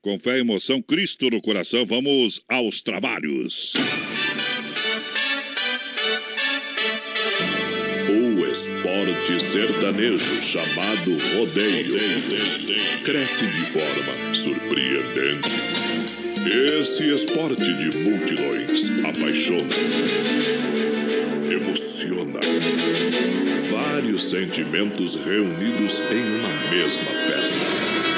Com fé e emoção, Cristo no coração, vamos aos trabalhos. O esporte sertanejo chamado rodeio cresce de forma surpreendente. Esse esporte de multidões apaixona, emociona. Vários sentimentos reunidos em uma mesma festa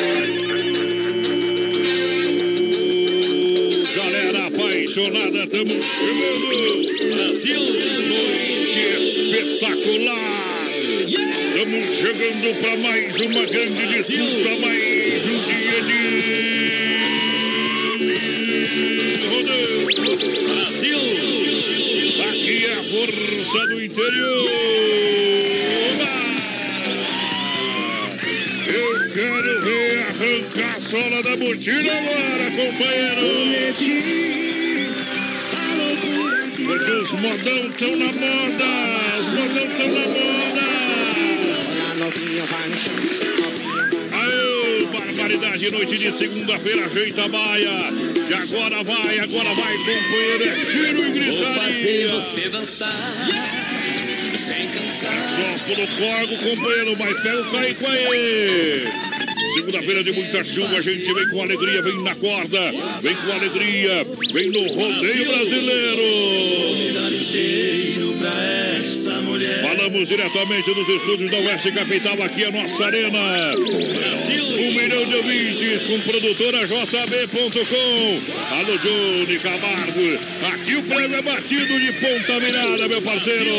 Apaixonada, estamos chegando. Brasil, noite espetacular. Estamos chegando para mais uma grande disputa, mais um dia de. Brasil, aqui é a força do interior. Eu quero ver arrancar a sola da botina agora, companheiro. Porque os modão estão na moda! Os modão estão na moda! Aê, barbaridade, noite de segunda-feira, ajeita a baia. E agora vai, agora vai, companheiro, é tiro e gritaria. Vou fazer você dançar. Sem cansar. Só no corgo, companheiro, mas pega o caí com aí. Segunda-feira de muita chuva, a gente vem com alegria, vem na corda, vem com alegria, vem no rodeio brasileiro. Falamos diretamente dos estúdios da Oeste Capital, aqui a nossa arena. Um milhão de ouvintes com produtora JB.com. Alô, Johnny Camargo. Aqui o prêmio é batido de ponta mirada, meu parceiro.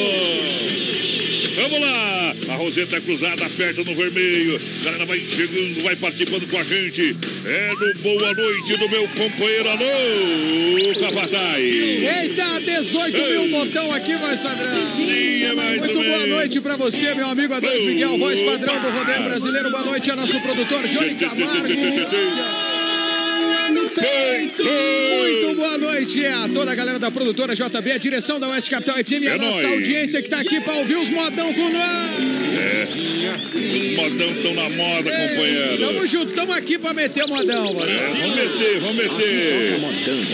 Vamos lá! A Roseta cruzada, aperta no vermelho. Galera vai chegando, vai participando com a gente. É no Boa Noite do meu companheiro Alô, Capataz. Eita, 18 Ei. mil botão aqui, vai Sadrão. Sim, é mais Muito boa noite pra você, meu amigo Adonis Miguel, voz padrão do Rodeio Brasileiro. Boa noite a nosso produtor Johnny Camargo peito! Muito boa noite a toda a galera da produtora JB, a direção da Oeste Capital FM, a é nossa nóis. audiência que tá aqui pra ouvir os modão com nós. É, os modão estão na moda, Ei, companheiro. Tamo junto, tamo aqui pra meter modão, mano. É, vamos meter, vamos meter.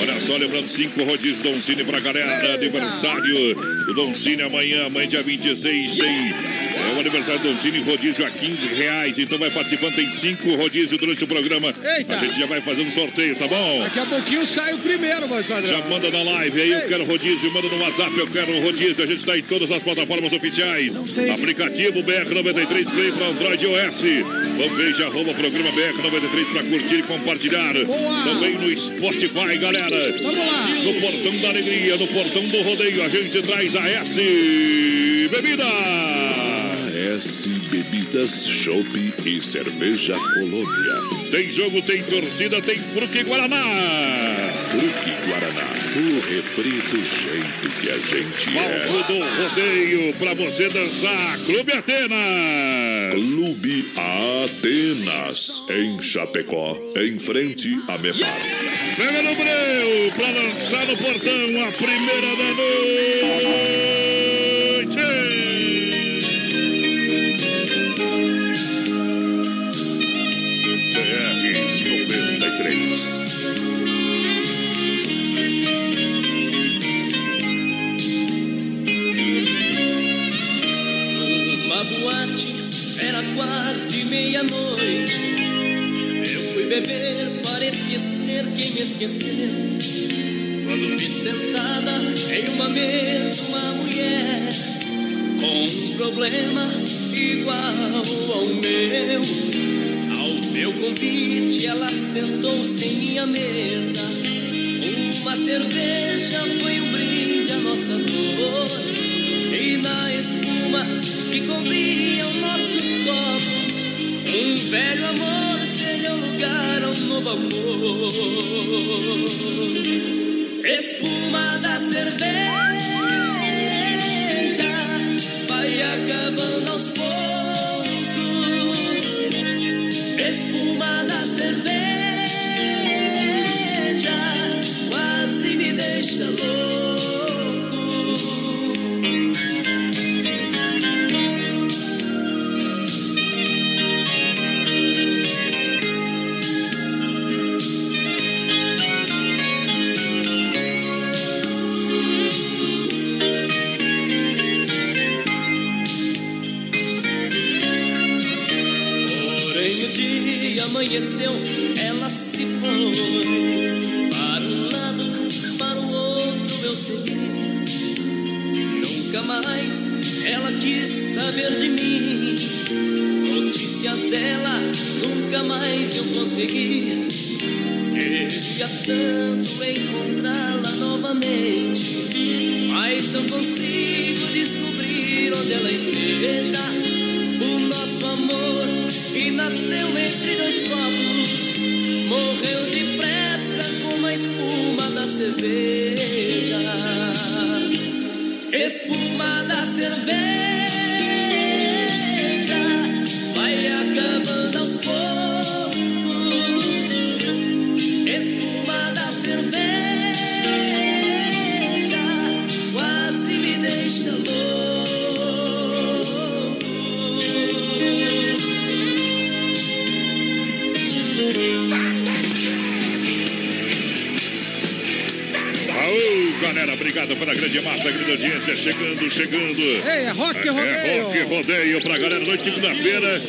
Olha só, lembrando cinco rodízios Doncini pra galera, Eita. aniversário do Doncini amanhã, amanhã dia 26 tem é o aniversário do Cine rodízio a 15 reais. Então vai participando, tem cinco rodízios durante o programa. Eita. A gente já vai fazendo sorteio, tá bom? Daqui a pouquinho sai o primeiro, mas Já manda na live aí, eu quero rodízio, manda no WhatsApp, eu quero rodízio. A gente está em todas as plataformas oficiais. Aplicativo BR93 Play para Android OS. Fanpage arroba programa BR93 para curtir e compartilhar. Boa. Também no Spotify, galera. Vamos lá. No Portão da Alegria, no Portão do Rodeio, a gente traz a S Bebida. S Bebidas, Chopp e Cerveja Colônia. Tem jogo, tem torcida, tem Fruque Guaraná. Fruque Guaraná, o refri do jeito que a gente é. Palco do rodeio pra você dançar. Clube Atenas. Clube Atenas, em Chapecó, em frente a Mepar. Pega no breu pra lançar no portão a primeira da noite. Meia-noite. Eu fui beber para esquecer quem me esqueceu. Quando vi sentada em uma mesa uma mulher com um problema igual ao meu. Ao meu convite, ela sentou-se em minha mesa. Uma cerveja foi um brinde à nossa dor. E na espuma que cobriam nossos copos, um velho amor um lugar a um novo amor. Espuma da cerveja vai acabando aos poucos. Espuma da cerveja quase me deixa louco. Dela, nunca mais eu consegui. Queria tanto encontrá-la novamente Mas não consigo descobrir onde ela esteja. O nosso amor que nasceu entre dois copos morreu depressa como a espuma da cerveja. Espuma da cerveja obrigado pela grande massa, grande audiência. Chegando, chegando. Ei, é rock É rodeio. rock rodeio pra galera. Noite segunda-feira.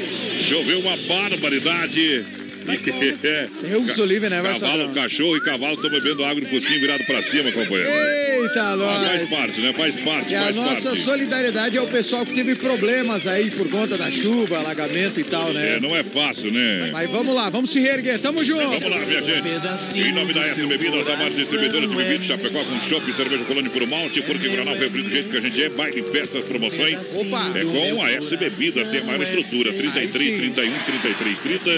Choveu uma barbaridade. É. Deus o livre, né, vai Cavalo, cachorro e cavalo estão bebendo água no focinho virado pra cima, companheiro. Eita, Ah, faz nós. parte, né? Faz parte, E a faz nossa parte. solidariedade é o pessoal que teve problemas aí por conta da chuva, alagamento e tal, né? É, não é fácil, né? Mas vamos lá, vamos se reerguer. Tamo junto. Vamos lá, minha gente. Em nome da S Bebidas, a mais distribuidora de bebidas, Chapecó com chopp, cerveja colônia por malte, porque Granal refri do jeito que a gente é, baile, festas, promoções. Opa. É com a S Bebidas, tem a maior estrutura, 33, 31, 33, 30.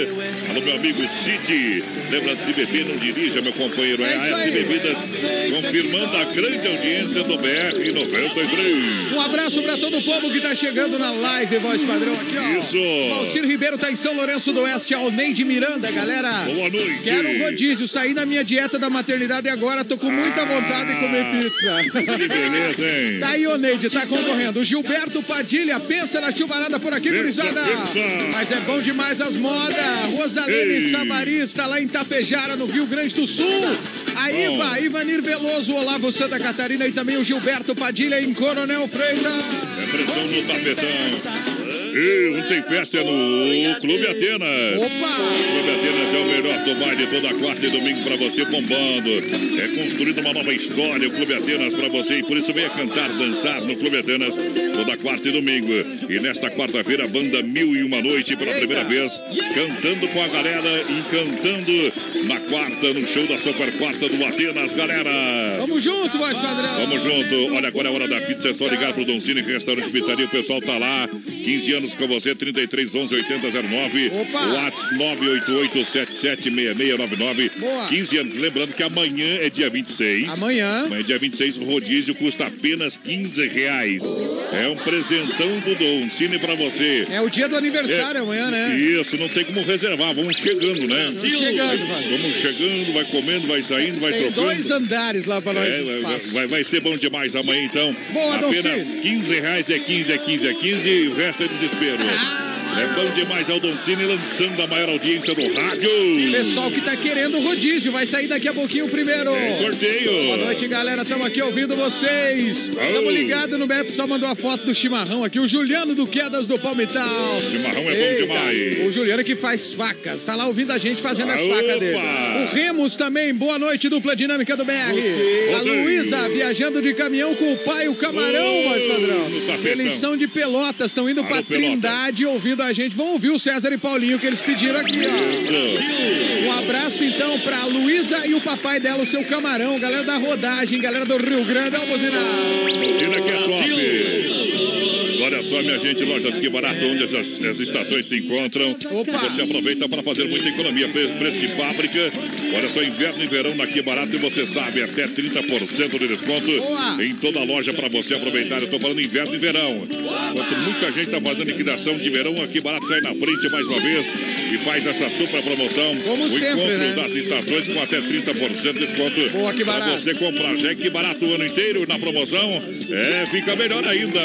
Alô, meu amigo Cid. Lembra de se beber, não dirija, meu companheiro. É É a S. Bebidas, confirmando a grande audiência do BR 93. Um abraço pra todo o povo que tá chegando na live, voz padrão aqui, ó. Isso. Valcir Ribeiro tá em São Lourenço do Oeste, Alneide Miranda, galera. Boa noite. Quero um rodízio, saí da minha dieta da maternidade e agora tô com muita vontade de comer pizza. Que beleza, hein? Tá aí, Oneide, tá concorrendo. O Gilberto Padilha, pensa na chuvarada por aqui, gurizada. Mas é bom demais as modas. Rosalene Ei. Sabarista, lá em Tapejara, no Rio Grande do Sul. A. Iva, Ivanir Veloso, Olavo Santa Catarina e também o Gilberto Padilha em Coronel Freitas. É pressão no tapetão. E tem festa no Clube Atenas. Opa! Clube Atenas é o melhor do baile toda quarta e domingo pra você bombando. É construído uma nova história, o Clube Atenas pra você e por isso venha cantar, dançar no Clube Atenas toda quarta e domingo. E nesta quarta-feira, a banda Mil e Uma Noite pela primeira vez, cantando com a galera, encantando na quarta, no show da Super Quarta do Atenas, galera. Vamos junto, voz padrão. Vamos junto. Olha, agora é a hora da pizza. É só ligar pro Dom Cine, restaurante e pizzaria. O pessoal tá lá. 15 anos com você, 33 11 80 09. Opa. WhatsApp 988 776699. Boa. 15 anos. Lembrando que amanhã é dia 26. Amanhã. Amanhã, dia 26, o rodízio custa apenas 15 reais. É um presentão do Dom Cine pra você. É o dia do aniversário amanhã, né? Isso, não tem como reservar. Vamos chegando, né? Vamos chegando, vai. Vamos chegando, vai comendo, vai saindo, vai Tem trocando. dois andares lá pra nós É, vai, vai, vai ser bom demais amanhã, então. Boa, Apenas Doncini. 15 reais é 15, é 15, é 15 e o resto é desespero. É bom demais, é o Doncini lançando a maior audiência do rádio. Pessoal que tá querendo rodízio, vai sair daqui a pouquinho o primeiro. É sorteio. Boa noite, galera. Estamos aqui ouvindo vocês. Estamos ligados no BEP. Só mandou a foto do chimarrão aqui. O Juliano do Quedas do Palmital. Chimarrão é bom demais. O Juliano que faz facas. Tá lá ouvindo a gente fazendo as Opa! facas dele. O Remos também. Boa noite, dupla dinâmica do BR. A Rodeio. Luísa viajando de caminhão com o pai, o camarão, Ô, vai, Sandrão. Eles são de Pelotas. Estão indo Alô, pra. Trindade ouvindo a gente. Vão ouvir o César e Paulinho que eles pediram aqui, ó. Um abraço então pra Luísa e o papai dela, o seu camarão, galera da rodagem, galera do Rio Grande, ó, o buzinão. Buzina que é top. Olha só, minha gente, lojas que barato, onde as, as estações se encontram. Opa. Você aproveita para fazer muita economia. Pre- Preço de fábrica. Olha só, inverno e verão na que barato e você sabe, até 30% de desconto Boa. em toda a loja para você aproveitar. Eu estou falando inverno e verão. Enquanto muita gente está fazendo liquidação de verão, aqui barato sai na frente mais uma vez e faz essa super promoção. Como o sempre, encontro né? das estações com até 30% de desconto. Boa, que Pra barato. você comprar já que barato o ano inteiro na promoção. É, fica melhor ainda.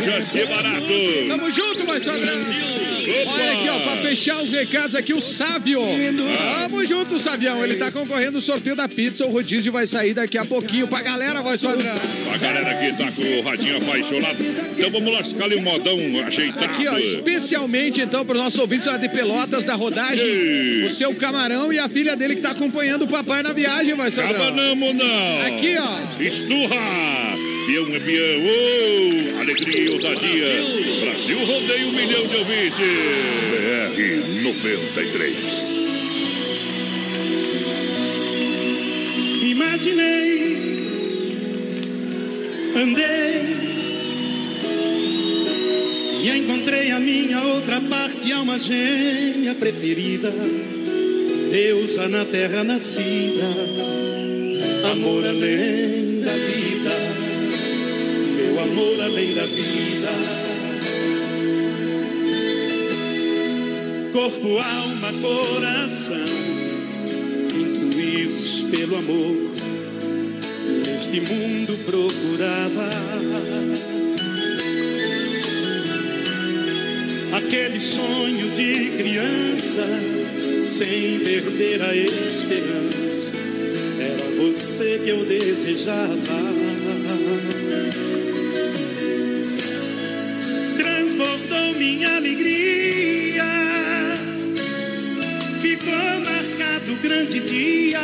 Lojas que barato. Tamo junto, mais Sandrão. Olha aqui, ó, pra fechar os recados aqui, o Sávio. Tamo junto, Savião. Ele tá concorrendo ao sorteio da pizza. O rodízio vai sair daqui a pouquinho pra galera, voz padrão. A galera aqui tá com o radinho apaixonado. Então vamos lascar ali um modão ajeitado. Aqui, ó, especialmente então para os nossos ouvintes lá de Pelotas da rodagem, Ei. o seu camarão e a filha dele que tá acompanhando o papai na viagem, vai Sandrão. Cabanamo não. Aqui, ó. Esturra. Peão é peão. Oh, alegria e ousadia. Brasil rodeia um milhão de ouvintes. BR 93. Imaginei, andei e encontrei a minha outra parte, alma gêmea preferida, deusa na terra nascida, amor além amor além da vida. Corpo, alma, coração intuídos pelo amor, neste mundo procurava aquele sonho de criança, sem perder a esperança. Era você que eu desejava. Transbordou minha alegria ficou marcado o grande dia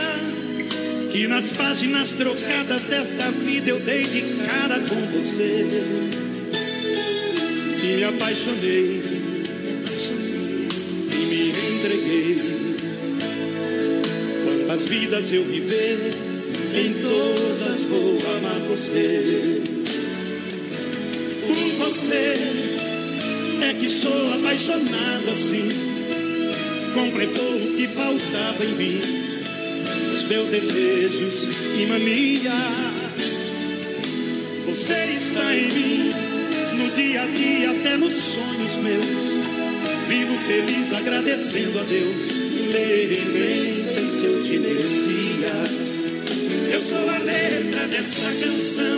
que nas páginas trocadas desta vida eu dei de cara com você e me apaixonei e me entreguei. Quantas vidas eu viver, em todas vou amar você. Por você é que sou apaixonado assim completou o que faltava em mim, os meus desejos e manias. Você está em mim, no dia a dia, até nos sonhos meus. Vivo feliz agradecendo a Deus, nem sei se eu te merecia. Eu sou a letra desta canção,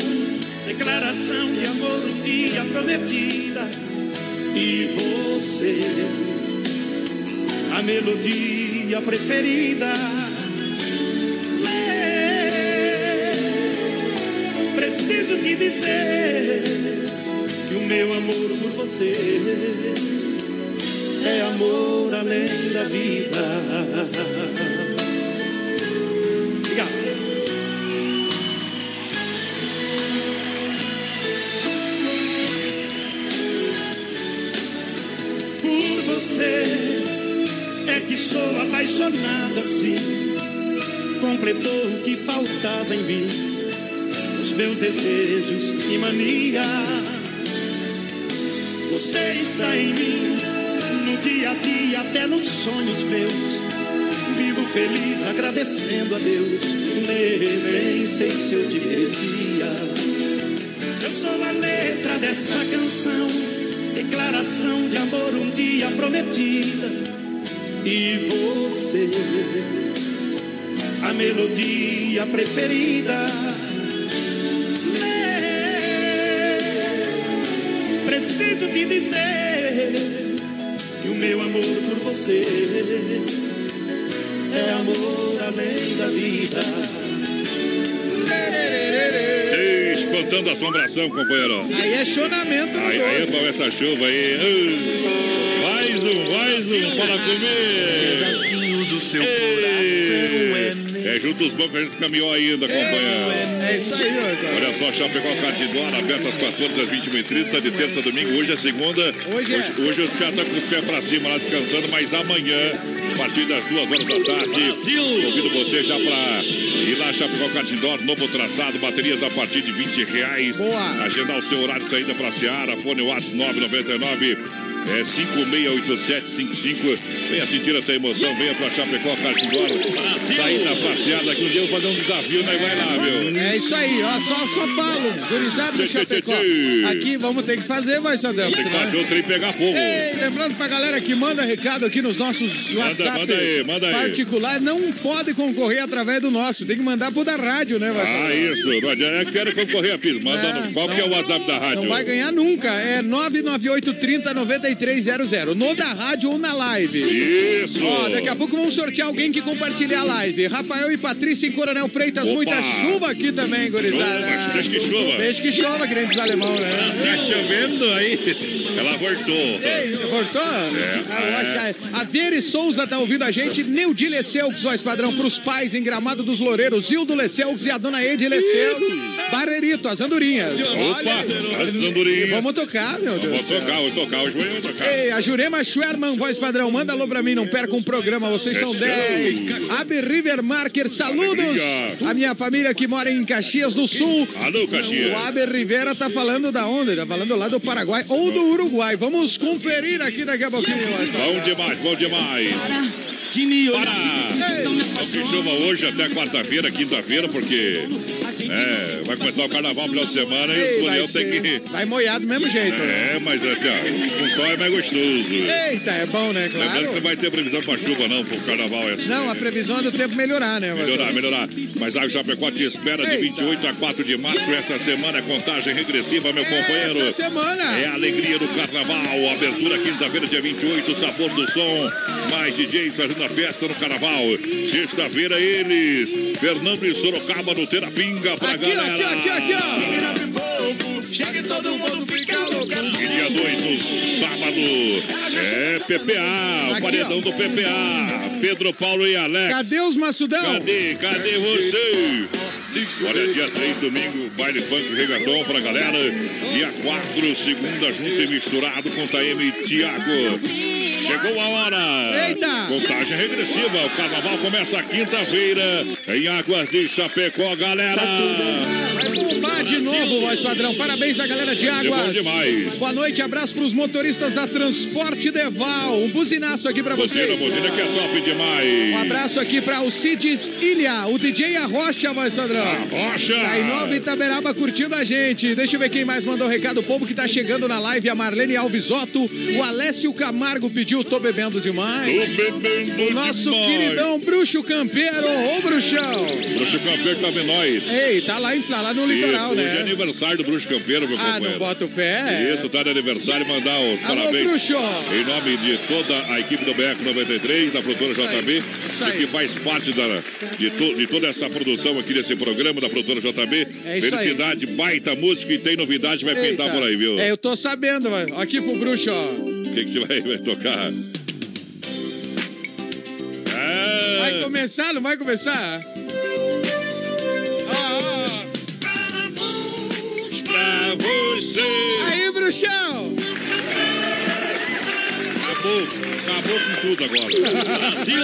declaração de amor um dia prometida. E você a melodia preferida. Preciso te dizer que o meu amor por você é amor além da vida. Apaixonado assim. Completou o que faltava em mim, os meus desejos e manias. Você está em mim, no dia a dia, até nos sonhos meus. Vivo feliz agradecendo a Deus, nem, sei se eu te merecia. Eu sou a letra desta canção, declaração de amor um dia prometida. E você, a melodia preferida. Preciso te dizer que o meu amor por você é amor além da vida. Ei, Espantando assombração, companheiro. Aí é chonamento Aí, aí, doce. com essa chuva aí. Um, fala comigo. Pedacinho do seu Ei, coração é meu. É junto os bancos que a gente caminhou ainda, acompanhando. É isso aí, meu Olha só, Chapecó Cardidora, aberto às 14 às 21h30, de terça a domingo. Hoje é segunda. Hoje é. Hoje, hoje os pés estão com os pés pra cima lá descansando, mas amanhã, a partir das duas horas da tarde, convido você já pra ir lá, Chapecó Cardidora, novo traçado, baterias a partir de 20 reais. Boa. Agendar o seu horário de saída pra Seara, fone WhatsApp 999 é 568755. Venha sentir essa emoção, venha pra Chapecó, Cartidora. Sair na passeada aqui um dia eu vou fazer um desafio, né? Vai lá, viu? É isso aí, ó, só, só falo, gurizada do Chapecó. Aqui vamos ter que fazer, vai, Sadão. Tem que fazer o trem pegar fogo. Ei, lembrando pra galera que manda recado aqui nos nossos WhatsApp manda aí, manda aí. particular, não pode concorrer através do nosso, tem que mandar pro da rádio, né, Ah, Marcelo? isso. Não adianta. Eu quero concorrer a piso. Manda no- Qual que é o WhatsApp da rádio? Não vai ganhar nunca, é 998 30 9300, no da rádio ou na live. Isso. Ó, daqui a pouco vamos sortear alguém que compartilhar a live. Rafael e Patrícia em Coronel Freitas, Opa. muita chuva aqui também, gurizada. Chuva, deixa que chova. Deixa que chova, grandes alemão, né? Tá chovendo aí. Ela voltou. Ei, voltou? É, Ah, acha- A Vere Souza tá ouvindo a gente. Neudi Lecelx, ó, esquadrão, pros pais em Gramado dos Loureiros. Zildo Lecelx e a dona Ede Lecelx. Barreirito, as andorinhas. Opa, as E andorinhas. Vamos tocar, meu Deus. Céu. tocar, vou tocar. Hoje. Ei, a Jurema Schwerman, voz padrão, manda alô pra mim, não perca um programa, vocês são É 10. Abe River Marker, saludos! A minha família que mora em Caxias do Sul. Alô, Caxias. O Aber Rivera tá falando da onde? Tá falando lá do Paraguai ou do Uruguai. Vamos conferir aqui daqui a pouquinho. Bom demais, bom demais. De me olhar, Para! chova hoje até quarta-feira, quinta-feira, porque é, vai começar o carnaval final de semana e o Ei, Sulhão tem que. vai molhar do mesmo jeito. né? É, mas assim, ó, com sol é mais gostoso. Eita, é bom, né? Lembrando que não Claro. vai ter previsão pra chuva, não, pro carnaval. É Não, a previsão é do tempo melhorar, né? Melhorar, melhorar. Mas a Chapecó te espera de Eita. 28 a 4 de março. Essa semana é contagem regressiva, meu companheiro. Essa semana. É a alegria do carnaval. Abertura quinta-feira, dia 28, sabor do som. Mais DJs fazendo a festa no carnaval. Sexta-feira, eles. Fernando e Sorocaba no Terapinga pra Aqui, galera. aqui, aqui, aqui, ó. Chega todo mundo fica louco. E dia 2, no sábado, é PPA, o paredão ó. do PPA. Pedro, Paulo e Alex. Cadê os maçudão? Cadê? Cadê você? Olha, dia 3, domingo, baile funk regatão pra galera. Dia 4, segunda, junto e misturado com Taeme e Tiago. Chegou a hora. Eita! Contagem regressiva. O carnaval começa quinta-feira em Águas de Chapecó, galera. Vai bombar de novo, voz padrão. Parabéns à galera de Águas. bom demais. Boa noite, abraço pros motoristas da Transporte Deval. Um buzinaço aqui pra Buzina, vocês. buzina que é top demais. Um abraço aqui pra Alcides Ilha, o DJ Arrocha, voz padrão. Rocha. Tá em Nova Itaberaba curtindo a gente. Deixa eu ver quem mais mandou recado. O povo que tá chegando na live, a Marlene Alvisotto. O Alessio Camargo pediu, tô bebendo demais. Tô bebendo O nosso demais. queridão Bruxo Campeiro, ô Bruxão. Bruxo Campeiro tá nós. Ei, tá lá, em, tá lá no litoral, Isso, hoje é né? aniversário do Bruxo Campeiro, meu Ah, não companheiro. boto fé. Isso, tá de aniversário, mandar os Alô, parabéns. Bruxo. Em nome de toda a equipe do BR 93, da produtora JB, que faz parte da, de, to- de toda essa produção aqui desse programa da produtora JB. É isso aí. Felicidade, baita música e tem novidade, vai Eita. pintar por aí, viu? É, eu tô sabendo. Aqui pro Bruxo, ó que, você vai, vai tocar? Ah. Vai começar, não vai começar? Ah, ah. Pra você. Aí, bruxão! Acabou, acabou com tudo agora. Brasil!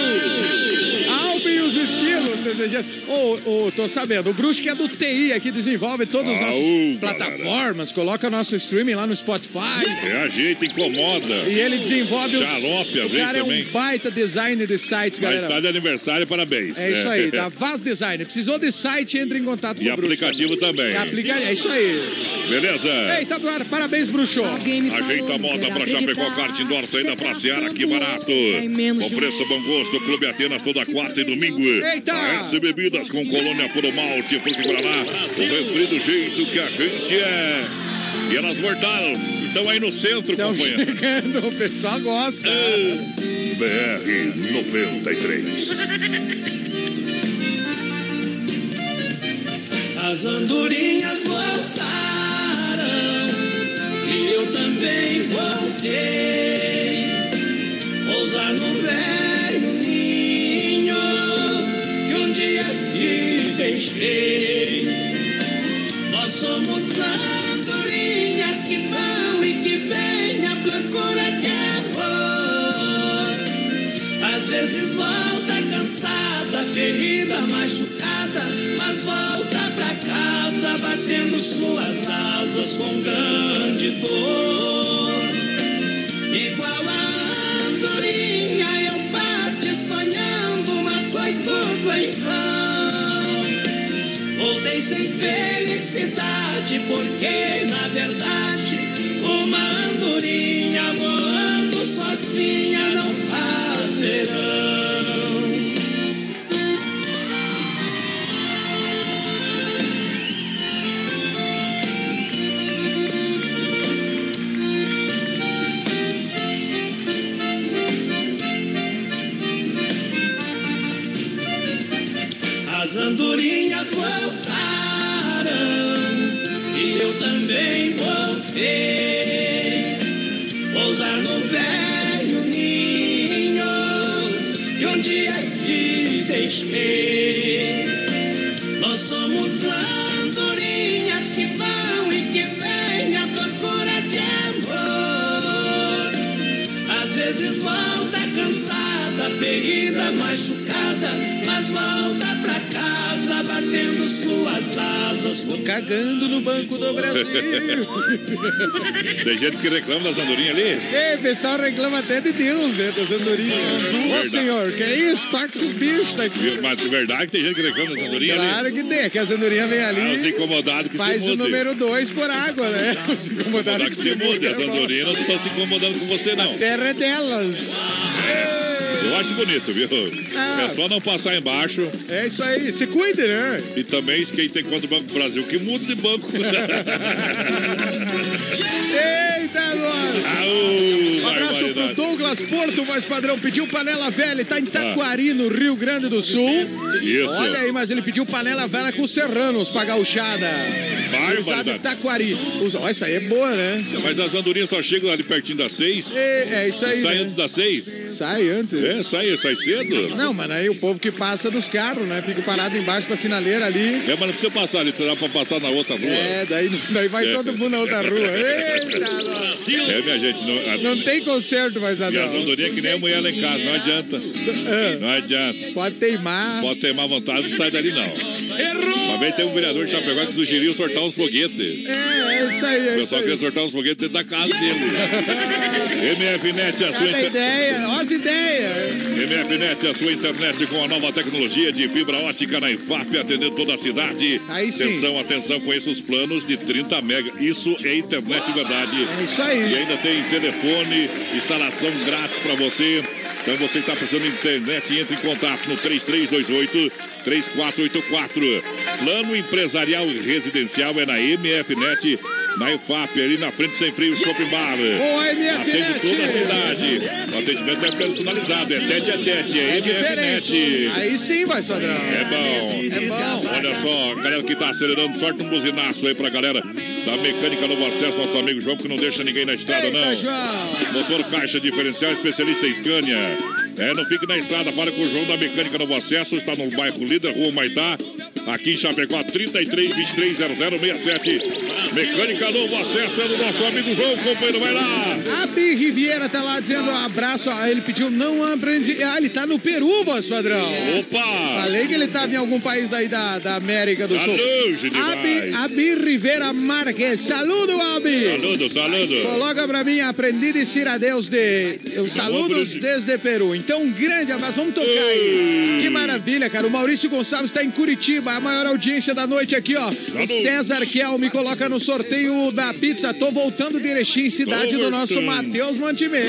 Ao 3 quilos. Ô, oh, oh, tô sabendo. O Brusque é do TI aqui, desenvolve todas as nossas plataformas, coloca nosso streaming lá no Spotify. É, ajeita, incomoda. E ele desenvolve os. Xarope, o cara é um baita designer de sites, galera. Mas tá de aniversário, parabéns. É, isso é. aí, da tá? Vaz Design. Precisou de site, entre em contato e com o Bruxo. E aplicativo também. E aplica... É isso aí. Beleza? Ei, tá do ar. Parabéns, Bruxo. Ajeita a moda pra Chapecó Kart Indoor, saída pra Seara, que barato. Com preço, bom gosto, Clube Atenas toda quarta e domingo. Eita! AS Bebidas com colônia puro malte, porque Guaraná, o refri do jeito que a gente é. E elas voltaram. Estão aí no centro, Estão companheiro. chegando, o pessoal gosta. BR 93. As andorinhas voltaram e eu também voltei. Pousar no velho um dia deixei. Nós somos andorinhas que vão e que vêm à procura de amor. Às vezes volta cansada, ferida, machucada, mas volta pra casa batendo suas asas com grande dor. Sem felicidade, porque na verdade uma andorinha voando sozinha não faz verão. Voltei. Pousar no velho ninho que um dia aqui deixei. Nós somos andorinhas que vão e que vêm à procura de amor. Às vezes volta cansada, ferida, machucada, mas volta casa batendo suas asas com Cagando no Banco do Brasil. Tem gente que reclama das andorinhas ali. Ei, pessoal reclama até de Deus, né, das andorinhas. Ô, Verdade. senhor, que isso? Toca esses bichos daqui. Mas de verdade que tem gente que reclama das andorinhas ali. Claro que tem, que as andorinhas vêm Ah, os ali, incomodados que faz se o mudem. número 2 por água, né? Os Incomodado incomodados que se mude. As andorinhas não estão se incomodando com você, não. Terra é delas. Eu acho bonito, viu? Ah. É só não passar embaixo. É isso aí, se cuide, né? E também quem tem conta do Banco do Brasil, que muda de banco. Eita! Aô, Um abraço pro. Douglas Porto, voz padrão. Pediu panela velha, tá em Taquari, no Rio Grande do Sul. Isso. Olha aí, mas ele pediu panela velha com serranos pra gauchada. Usado em. Taquari. Usa- Ó, essa aí é boa, né? Mas as andorinhas só chegam ali pertinho das seis. É, é isso aí. Sai né? antes das seis. Sai antes. É, sai, sai cedo. Não, mano, aí o povo que passa dos carros, né? Fica parado embaixo da sinaleira ali. É, mas não precisa passar ali, dá pra passar na outra rua. É, daí, daí vai É. todo mundo na outra rua. Eita. É, minha gente, não, a- Não tem conserto mais E as nada. andorinhas que nem a mulher lá em casa, não adianta. É, Não adianta. pode teimar. Pode ter má vontade, não sai dali não. Uma vez tem um vereador de Chapecó que sugeriu sortar uns foguetes. É, é isso aí, O é isso pessoal queria sortar uns foguetes dentro da casa dele. MFNet, a sua, inter... ideia, ó as ideias. MFNet, a sua internet com a nova tecnologia de fibra ótica na IFAP, atendendo toda a cidade. Aí sim. Atenção, atenção, conheça os planos de 30 mega. Isso é internet de verdade. É isso E aí. ainda tem telefone, instalação grátis para você. Então você está precisando de internet, entre em contato no 3328 3484. Plano empresarial residencial é na MFNet, na EFAP, ali na frente sem frio Shopping Bar. Atende toda a cidade. O atendimento é personalizado, é tete a tete, é, É. MFNet. Aí sim, vai, padrão. É bom. É bom. Olha só, galera que tá acelerando, sorte um buzinaço aí pra galera da Mecânica Novo Acesso, nosso amigo João, que não deixa ninguém na estrada, Eita, não. João. Motor caixa diferencial, especialista em Scania. É, não fique na estrada, fala com o João da Mecânica Novo Acesso, está no bairro Líder, Rua Maitá, aqui em Chapecó, 33 23 0067. Mecânica Novo Acesso é do nosso amigo João, companheiro, vai lá. A Bi Riviera tá lá dizendo abraço. Ah, Ele pediu não aprendi. Ah, ele tá no Peru, voz padrão. Opa! Falei que ele tava em algum país aí da, da América do Tá Sul. longe. Abi, Abi Rivera Marques. Saludo, Abi. Saludo, saludo. Coloca pra mim, aprendi a dizer adeus de. Eu saludos desde Peru. Então, um grande abraço. Vamos tocar aí. Que maravilha, cara. O Maurício Gonçalves está em Curitiba, a maior audiência da noite aqui, ó. O César Kel me coloca no sorteio da pizza. Tô voltando de Erechim, cidade do nosso. Matheus Mantimeiro.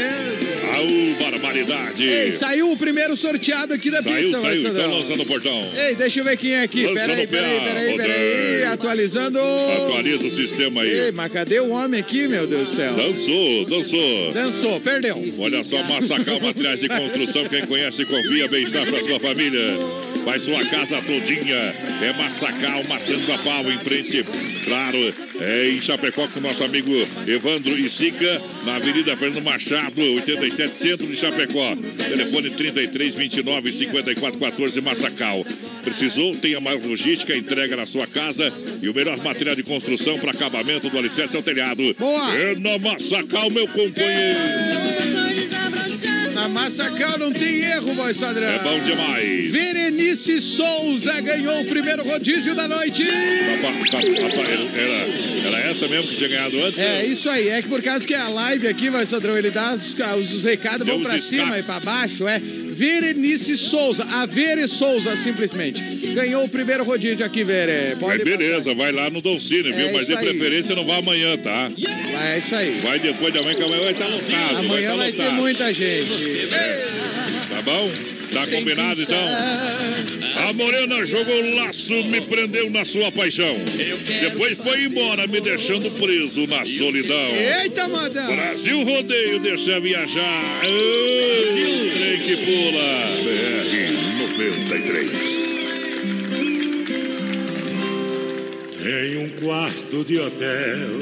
Aú, barbaridade. Ei, saiu o primeiro sorteado aqui da Saiu, pizza, saiu, Marcelo. então lançando o portão. Ei, deixa eu ver quem é aqui. Peraí, peraí, peraí, peraí. Atualizando. Atualiza o sistema Ei, aí. mas cadê o homem aqui, meu Deus do céu? Dançou, dançou. Dançou, perdeu. Olha só, Massacal Materiais de Construção. Quem conhece, confia, bem-estar para sua família. Faz sua casa todinha. É Massacal, matando a pau em frente, claro, é em Chapecó com nosso amigo Evandro e Sica, na Avenida Fernando Machado, 87, centro de Chapecó. Telefone 33 29 54 14, Massacal. Precisou? Tenha mais logística, entrega na sua casa e o melhor material de construção para acabamento do alicerce ao telhado. Boa! É na Massacal, meu companheiro. Na Massacal não tem erro, voz padrão. É bom demais. Verenice Souza ganhou o primeiro rodízio da noite. Era, era essa mesmo que tinha ganhado antes? É, isso aí. É que por causa que é a live aqui, vai Sadrão, ele dá os, os, os recados, Deu vão pra cima e pra baixo, é. Verenice Souza, a Vere Souza, simplesmente. Ganhou o primeiro rodízio aqui, Vere. Pode Mas beleza, vai lá no Dolcine, viu? É Mas de aí. preferência não vá amanhã, tá? É isso aí. Vai depois de amanhã, que amanhã vai estar lotado. Amanhã vai, vai estar ter muita gente. Tá bom? Tá combinado então? A Morena jogou laço, me prendeu na sua paixão. Depois foi embora, me deixando preso na solidão. Eita, madame! Brasil Rodeio, deixa viajar. Brasil, trem que pula. BR 93. Em um quarto de hotel,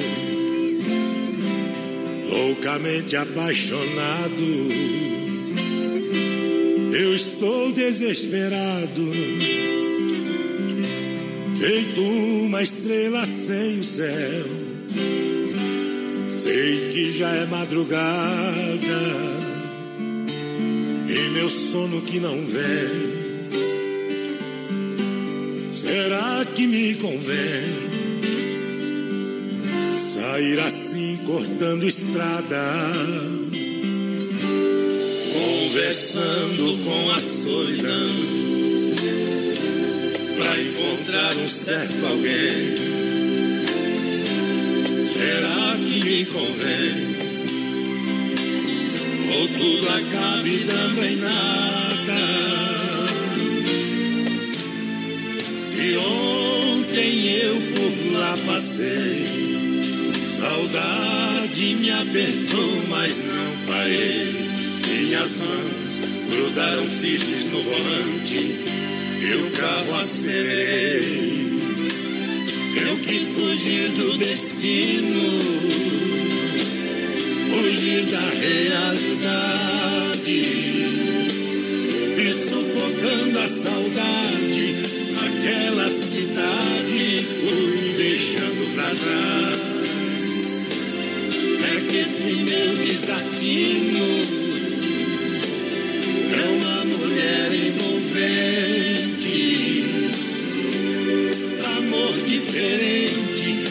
loucamente apaixonado, eu estou desesperado, feito uma estrela sem o céu. Sei que já é madrugada. E meu sono que não vem. Será que me convém? Sair assim cortando estrada, conversando com a solidão, pra encontrar um certo alguém? Será que me convém? Ou tudo acabe dando em nada? Se ontem eu por lá passei, saudade me apertou, mas não parei. Minhas mãos grudaram firmes no volante e o carro acelerei. Eu quis fugir do destino, fugir da realidade e sufocando a saudade, aquela cidade fui deixando pra trás. É que esse meu desatino amor diferente,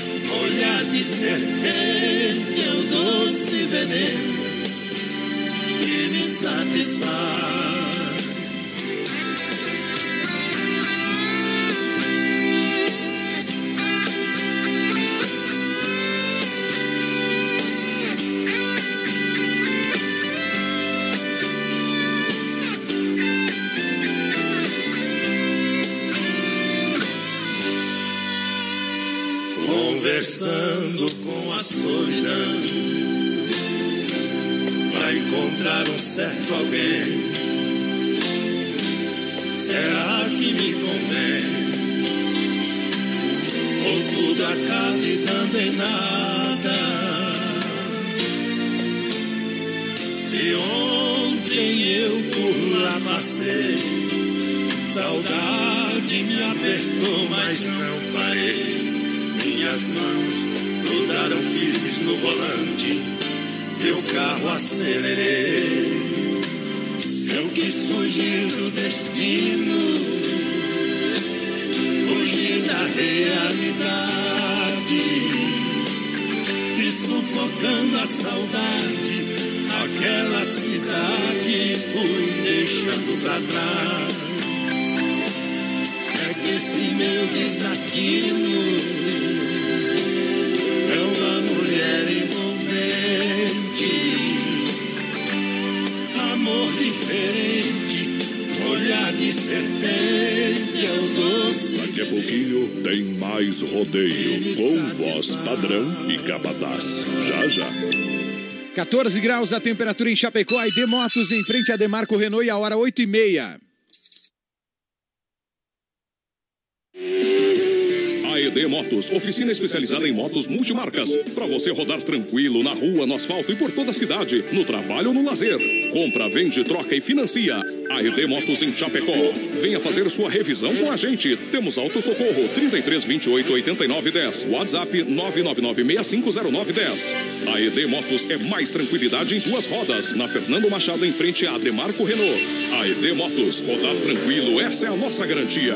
olhar de serpente é o doce veneno que me satisfaz. Conversando com a solidão. Vai encontrar um certo alguém. Será que me convém? Ou tudo acabe dando em nada? Se ontem eu por lá passei Saudade me apertou, mas não parei minhas mãos grudaram firmes no volante o carro acelerei. Eu quis fugir do destino, fugir da realidade e sufocando a saudade, aquela cidade fui deixando pra trás. É que esse meu desatino diferente, olhar de serpente é o doce. Daqui a pouquinho tem mais rodeio com voz padrão e capataz. Já já. 14 graus a temperatura em Chapecó e Demotos em frente a Demarco Renault e a hora 8 e meia. AED Motos, oficina especializada em motos multimarcas. Para você rodar tranquilo na rua, no asfalto e por toda a cidade, no trabalho ou no lazer. Compra, vende, troca e financia. AED Motos em Chapecó. Venha fazer sua revisão com a gente. Temos Auto Socorro 33 28 89 10. WhatsApp 999 6509 10. AED Motos é mais tranquilidade em duas rodas. Na Fernando Machado, em frente a Demarco Renault. AED Motos, rodar tranquilo, essa é a nossa garantia.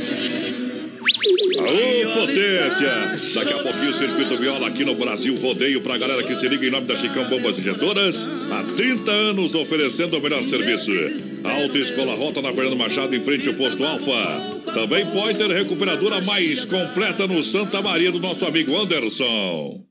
Aô, potência! Daqui a pouquinho o Circuito Viola aqui no Brasil Rodeio pra galera que se liga em nome da Chicão Bombas Injetoras. Há 30 anos oferecendo o melhor serviço. Autoescola Rota na Fernando Machado em frente ao posto Alfa. Também Pointer Recuperadora mais completa no Santa Maria do nosso amigo Anderson.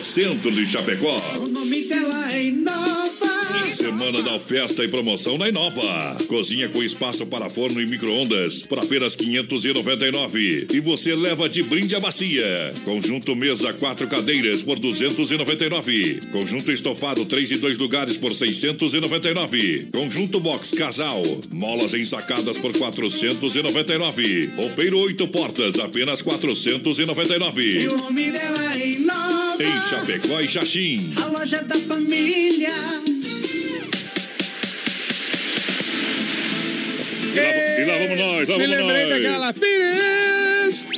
Centro de Chapecó. O nome dela é Inova. Semana da oferta e promoção na Inova. Cozinha com espaço para forno e micro-ondas por apenas 599. E você leva de brinde a bacia. Conjunto mesa quatro cadeiras por 299. Conjunto estofado três e dois lugares por 699. Conjunto box casal. Molas ensacadas por 499. Roupeiro oito portas apenas 499. E o nome dela é Inova. Em Chapecó e Xaxim. A loja da família. E lá, e lá vamos nós, lá Me vamos lembrei nós. daquela Pires!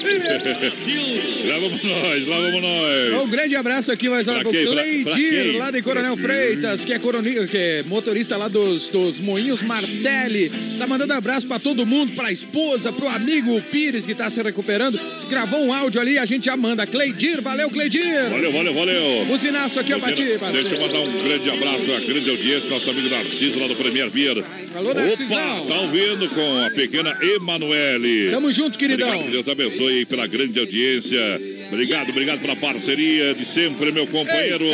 lá vamos nós, lá vamos nós. Um grande abraço aqui mais uma pro Cleidir, lá de Coronel? Freitas, que é, coroni- que é motorista lá dos, dos Moinhos Martelli. Tá mandando abraço pra todo mundo, pra esposa, pro amigo Pires, que tá se recuperando. Gravou um áudio ali, a gente já manda. Cleidir, valeu, Cleidir! Valeu, valeu, valeu. Buzinaço aqui, ó, pra ti, Deixa eu mandar um grande abraço à grande audiência, nosso amigo Narciso lá do Premier Beer. Alô, Opa, tá ouvindo com a pequena Emanuele. Tamo junto, queridão. Obrigado, Deus abençoe pela grande audiência. Obrigado, obrigado pela parceria de sempre, meu companheiro.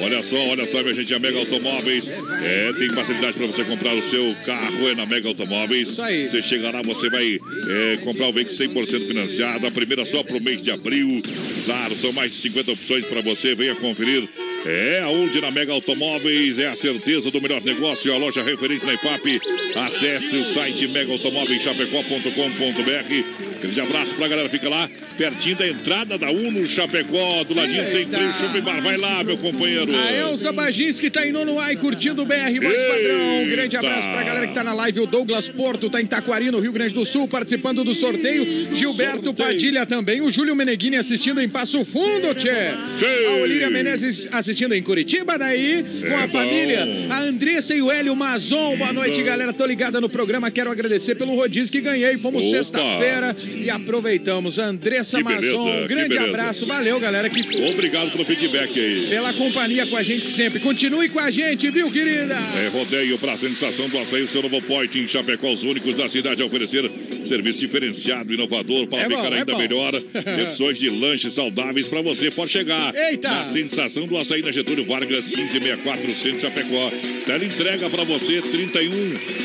Olha só, olha só, minha gente, a Mega Automóveis é, tem facilidade para você comprar o seu carro, é na Mega Automóveis. Isso aí. Você chega lá, você vai é, comprar o veículo 100% financiado, a primeira só para o mês de abril. Claro, são mais de 50 opções para você, venha conferir. É aonde na Mega Automóveis é a certeza do melhor negócio, a loja referência na IPAP. Acesse o site megaautomóveischapecó.com.br. Grande abraço pra galera, fica lá pertinho da entrada da Uno Chapecó, do ladinho sem Eita. Shopping Bar. Vai lá, meu companheiro. A Elza Baginski tá em nono ai curtindo o BR Eita. Padrão. Um grande abraço pra galera que tá na live. O Douglas Porto tá em Taquari, no Rio Grande do Sul, participando do sorteio. Gilberto Sorteio. Padilha também. O Júlio Meneghini assistindo em Passo Fundo, tchê. Tchê. A Olíria Menezes assistindo em Curitiba, daí, com a família. A Andressa e o Hélio Mazon. Boa noite, galera. Tô ligada no programa. Quero agradecer pelo rodízio que ganhei. Fomos sexta-feira e aproveitamos. Andressa Que beleza, Mazon. Um que grande beleza. abraço. Valeu, galera. Que Obrigado pelo feedback aí. pela companhia com a gente sempre. Continue com a gente, viu, querida? É rodeio para a sensação do açaí, seu novo point em Chapecó, os únicos da cidade a oferecer Serviço diferenciado, inovador para É bom, ficar é ainda bom. melhor. Opções de lanches saudáveis para você. Pode chegar. Eita! Na sensação do açaí na Getúlio Vargas, 1564 Centro Chapecó. Tela entrega para você, 31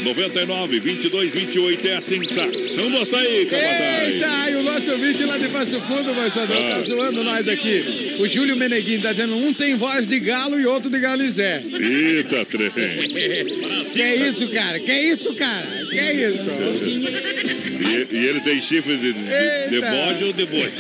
99 22 28. É a sensação do açaí, capataz. Eita, e o nosso ouvinte lá de Passo Fundo, vai Ah. tá zoando nós aqui. O Júlio Meneguinho tá dizendo um tem voz de galo e outro de galizé. Eita, trem. Que é isso, cara? Que é isso, cara? Que é isso? E, e ele tem chifre de, de, de bode ou de boi?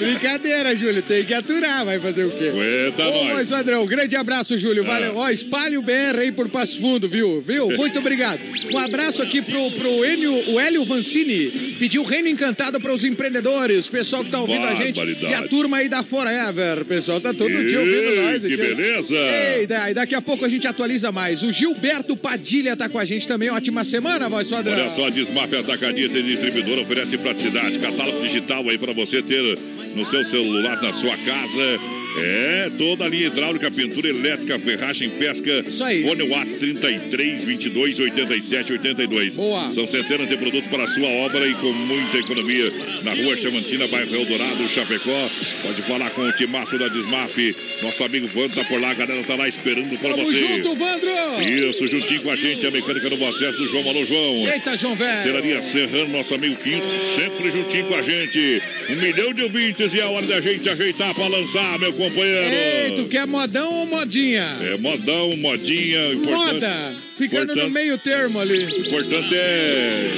Brincadeira, Júlio, tem que aturar, vai fazer o quê? Aguenta Ô, nós. mas, Andrão, grande abraço, Júlio. Valeu. Ó, espalhe o BR aí por Passo Fundo, viu? Viu? Muito obrigado. Um abraço aqui pro, pro Enio, o Hélio Vancini. Pediu reino encantado para os empreendedores, pessoal que tá ouvindo a gente. E a turma aí da Forever, pessoal. Tá todo dia ouvindo Ei, nós que aqui. beleza. Ei, da- e daqui a pouco a gente atualiza mais. O Gilberto Padilha tá com a gente também. Ótima semana, voz padrão. Olha só, a Desmaf Atacadista e Distribuidora oferece praticidade. Catálogo digital aí para você ter no seu celular, na sua casa. É, toda a linha hidráulica, pintura elétrica, ferragem, pesca. Isso aí. Fone Watts 33 22 87 82. Boa. São centenas de produtos para a sua obra e com muita economia. Na rua Chamantina, bairro Eldorado, Chapecó. Pode falar com o timaço da Desmaf. Nosso amigo Vando tá por lá, a galera tá lá esperando Tamo você. junto, Vandro! Isso, juntinho com a gente, a mecânica no acesso do João Alô, João. Eita, João Velho! Ceraria Serrano, nosso amigo Quinto, sempre juntinho com a gente. Um milhão de ouvintes e é hora da gente ajeitar pra lançar, meu companheiro. Ei, tu quer modão ou modinha? É modão, modinha, importante. Moda! Ficando no meio termo ali. O importante é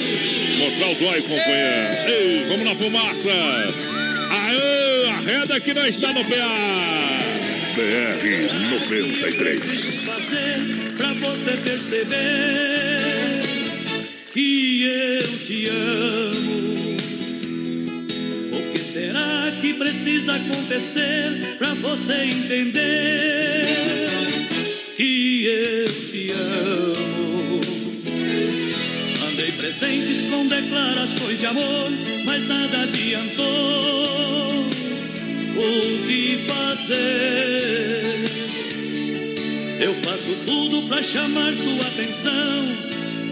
mostrar os olhos, companheiro. Ei, vamos na fumaça. Aê, arreda que não está no PA. BR 93. fazer pra você perceber que eu te amo? O que precisa acontecer pra você entender que eu te amo? Mandei presentes com declarações de amor, mas nada adiantou. O que fazer? Eu faço tudo pra chamar sua atenção.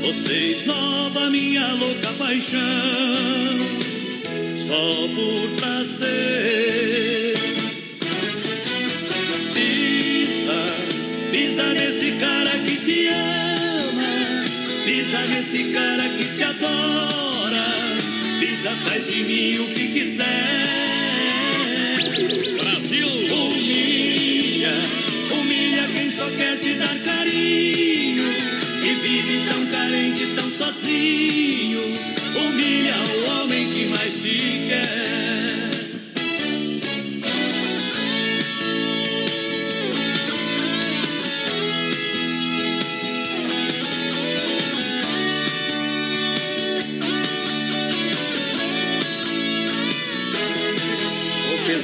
Você esnova minha louca paixão. Só por prazer. Pisa, pisa nesse cara que te ama. Pisa nesse cara que te adora. Pisa, faz de mim o que quiser. Brasil! Humilha, humilha quem só quer te dar carinho. E vive tão carente, tão sozinho. Humilha o homem que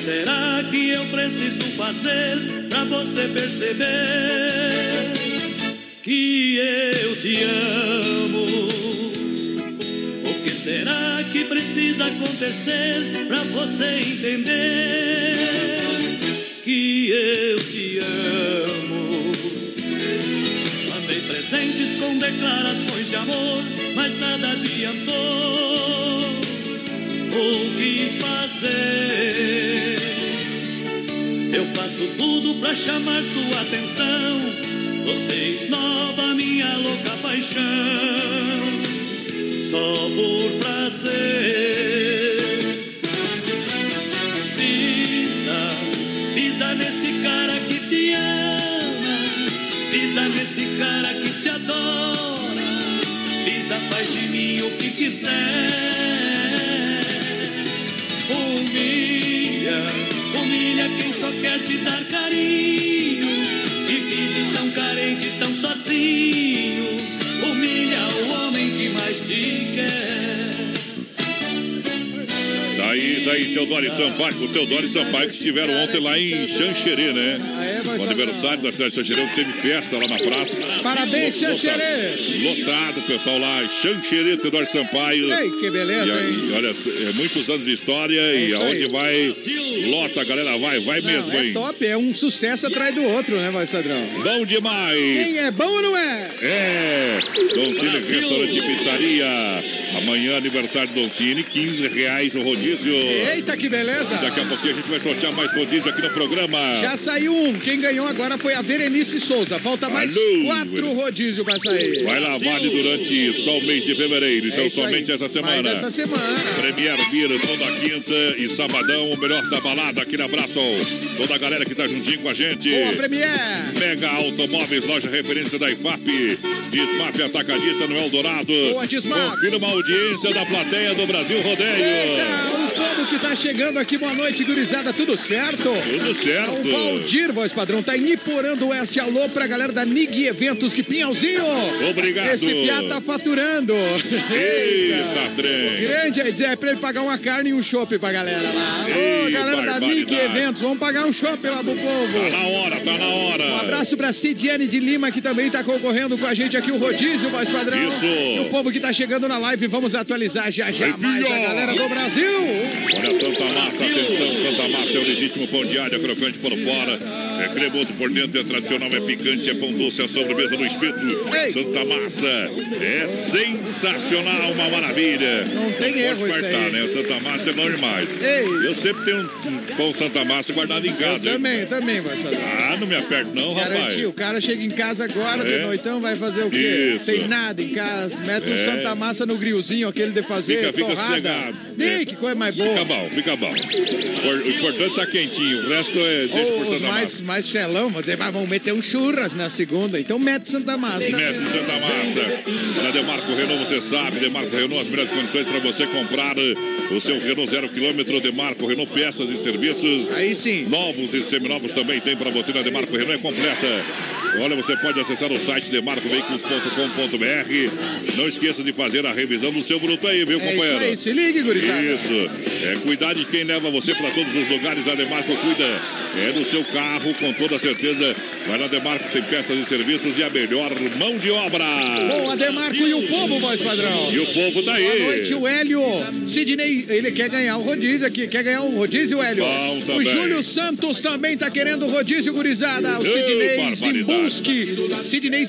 será que eu preciso fazer pra você perceber que eu te amo? Que precisa acontecer pra você entender que eu te amo? Mandei presentes com declarações de amor, mas nada adiantou. O que fazer? Eu faço tudo pra chamar sua atenção. Você esnova minha louca paixão. Só por prazer. Pisa, pisa nesse cara que te ama. Pisa nesse cara que te adora. Pisa, faz de mim o que quiser. Humilha, humilha quem só quer te dar Teodoro e Sampaio, o Teodoro e Sampaio que estiveram ontem lá em Xanxerê, né? É O aniversário da cidade de Xanxerê, teve festa lá na praça. Parabéns. Xanxerê. Lotado, pessoal lá. Xanxerê, Teodoro Sampaio. Ei, que beleza, E hein? olha, é muitos anos de história e isso aonde aí. vai, lota, a galera vai, vai mesmo, Não, é hein? top, é um sucesso atrás do outro, né, voz padrão? Bom demais! Quem é bom ou não é? É, Don Cine Restaurante e Pizzaria. Amanhã, aniversário do Don Cine, 15 reais o rodízio. Eita, que beleza! Daqui a pouquinho a gente vai sortear mais rodízio aqui no programa. Já saiu um. Quem ganhou agora foi a Berenice Souza. Falta mais Alô, quatro rodízios pra sair. Vai lá, vale durante só o mês de fevereiro. Então, É somente aí. essa semana. Mais essa semana. Premier Beer, toda quinta e sabadão, o melhor da balada aqui na Braço. Toda a galera que tá juntinho com a gente. Boa, Premier. Mega Automóveis, loja referência da IFAP. Desmap Atacadista no Eldorado. Boa, Desmap. Confira uma audiência da plateia do Brasil Rodeio. Eita, o povo que tá chegando aqui, boa noite, gurizada, tudo certo? Tudo certo. O Valdir, voz padrão, tá em Iporã do Oeste. Alô pra galera da NIG Eventos, que Pinhalzinho. Obrigado. Esse piá tá faturando. Eita, trem. Grande, é dizer, é pra ele pagar uma carne e um chopp pra galera lá. Ô, Ei, galera da NIG. Eventos, vamos pagar um chopp lá pro povo. Tá na hora, tá na hora. Um abraço pra Cidiane de Lima, que também tá concorrendo com a gente aqui, o Rodízio, voz padrão. Isso. E o povo que tá chegando na live, vamos atualizar já já mais a galera do Brasil. Olha Santa Massa, atenção, Santa Massa é o legítimo pão de alho, crocante por fora, é cremoso por dentro, é tradicional, é picante, é pão doce, é sobremesa do espeto. Santa Massa é sensacional, uma maravilha. Não tem pode erro isso fartar, né? O Santa Massa é bom demais. Ei. Eu sempre tenho um pão Santa Massa guardado em Eu casa. hein? também, também, voz padrão. Ah, não me aperte não, rapaz. Garantiu, o cara chega em casa agora, de É. noitão, vai fazer o quê? Isso. Tem nada em casa, mete um É. Santa Massa no grilzinho, aquele de fazer Fica- fica torrada. Ih, É. que coisa mais boa. Fica bom, fica bom. O importante tá quentinho, o resto é deixa Ou por Santa mais, Massa. Mais felão, vão dizer, "Vai, vamos meter um churras na segunda, então mete Santa Massa. Mete Santa Massa. Na Demarco Renault, você sabe, Demarco Renault, as melhores condições para você comprar eh, o seu Renault zero quilômetro. Demarco Renault, peças e serviços. Aí sim. Novos e seminovos também tem para você na Demarco Renault, é completa. Olha, você pode acessar o site demarcoveículos.com.br. Não esqueça de fazer a revisão do seu bruto aí, viu, É isso companheiro? aí, se ligue, gurizada. Isso. É cuidar de quem leva você para todos os lugares. A Demarco cuida é do seu carro, com toda certeza. Vai na Demarco, tem peças e serviços e a melhor mão de obra. Bom, Ademarco e o povo, voz padrão. E o povo tá aí. Boa noite, o Hélio. Sidney, ele quer ganhar o rodízio aqui. Quer ganhar um rodízio, Hélio? Bom o. Júlio Santos também tá querendo rodízio, gurizada. O Sidney barbaridade. Zimbuski. Sidney.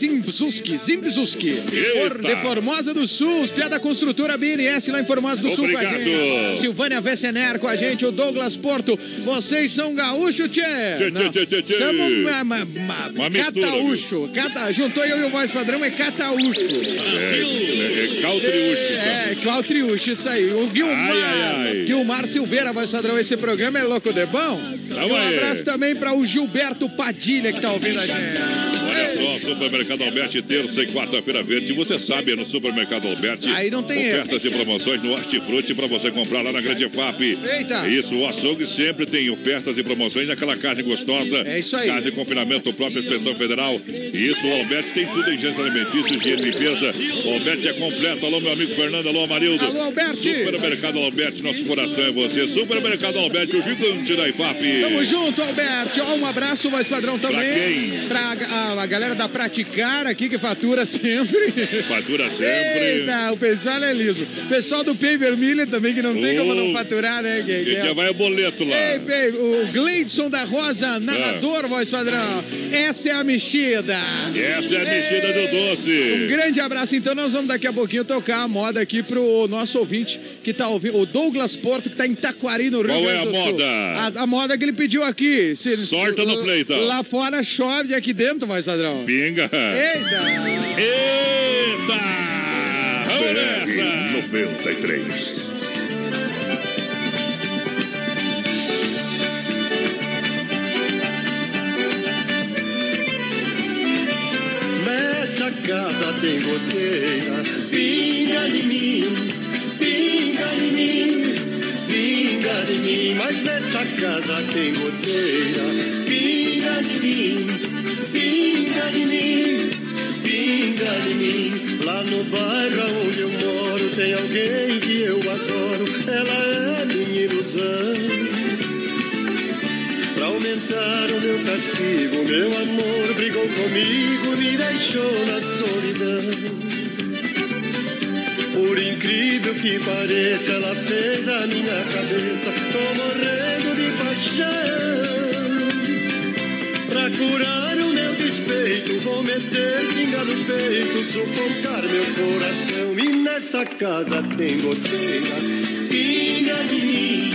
For, Eita. de Formosa do Sul. Os piada construtora BNS lá em Formosa do Sul com a Obrigado. gente. Silvânia Vessener com a gente. O Douglas Porto. Vocês são gaúcho, tchê? Tchê, tchê, tchê, tchê. Chama uma, uma, uma, Uma mistura, cataúcho. Cata, juntou eu e o voz padrão, é cataúcho. É, é, é Caltriúcho? É, Clautriucho, isso aí. O Guilmar. Ai, ai. Guilmar Silveira, voz padrão. Esse programa é louco de bom. Tamo um aí. abraço também para o Gilberto Padilha, que tá ouvindo a gente. you. Olha só, Supermercado Alberti, terça e quarta-feira verde. Você sabe, é no Supermercado Alberti. Aí não tem Ofertas e promoções no Hortifruti para você comprar lá na Grande FAP. Eita. Isso, o açougue sempre tem ofertas e promoções naquela carne gostosa. É isso aí. Carne de confinamento própria, inspeção federal. Isso, o Alberti tem tudo em gênero alimentício, higiene e limpeza. O Alberti é completo. Alô, meu amigo Fernando. Alô, Amarildo. Alô, Alberti. Supermercado Alberti, nosso coração é você. Supermercado Alberti, o gigante da IFAP. Tamo junto, Alberto. Ó, um abraço, voz padrão também. quem? Pra a, a galera da Praticar aqui, que fatura sempre. Fatura sempre. Eita, o pessoal é liso. O pessoal do Pay Vermelho também, que não tem como não faturar, né? Que, Que já vai o boleto lá. Ei, Pay, o Gleidson da Rosa, narrador, Ah. voz padrão. Essa é a mexida. Essa é a mexida do Um doce. grande abraço. Então, nós vamos daqui a pouquinho tocar a moda aqui pro nosso ouvinte que tá ouvindo, o Douglas Porto, que tá em Taquari, no Rio Qual Grande é a do Sul. moda? A, a moda que ele pediu aqui. Se, Sorta no play, então. Lá fora chove, aqui dentro, voz padrão. Pinga. Eita! Eita! Vamos nessa! BR 93. Nessa casa tem goteira, pinga de mim, pinga de mim, pinga de mim. Mas nessa casa tem goteira, pinga de mim, pinga de mim, pinga de mim. Lá no bairro onde eu moro tem alguém que eu adoro, ela é minha ilusão. Pra aumentar o meu castigo. Meu amor brigou comigo, me deixou na solidão. Por incrível que pareça, ela fez a minha cabeça. Tô morrendo de paixão. Pra curar despeito, vou meter pinga no peito, sufocar meu coração. E nessa casa tem goteira, pinga em mim,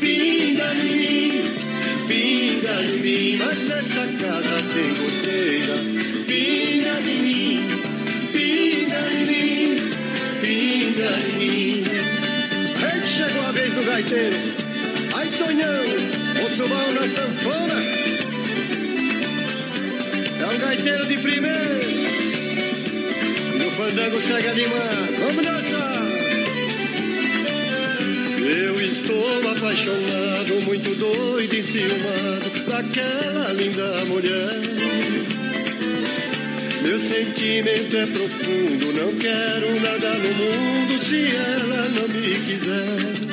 pinga em mim, pinga em mim. Mas nessa casa tem goteira, pinga em mim, pinga em mim, pinga em mim. Aí chegou a vez do gaiteiro, ai Tonhão, o subão na sanfona. Gaiteiro de primeiro. E o. Vamos dançar! Eu estou apaixonado, muito doido, enciumado Daquela linda mulher Meu sentimento é profundo Não quero nada no mundo Se ela não me quiser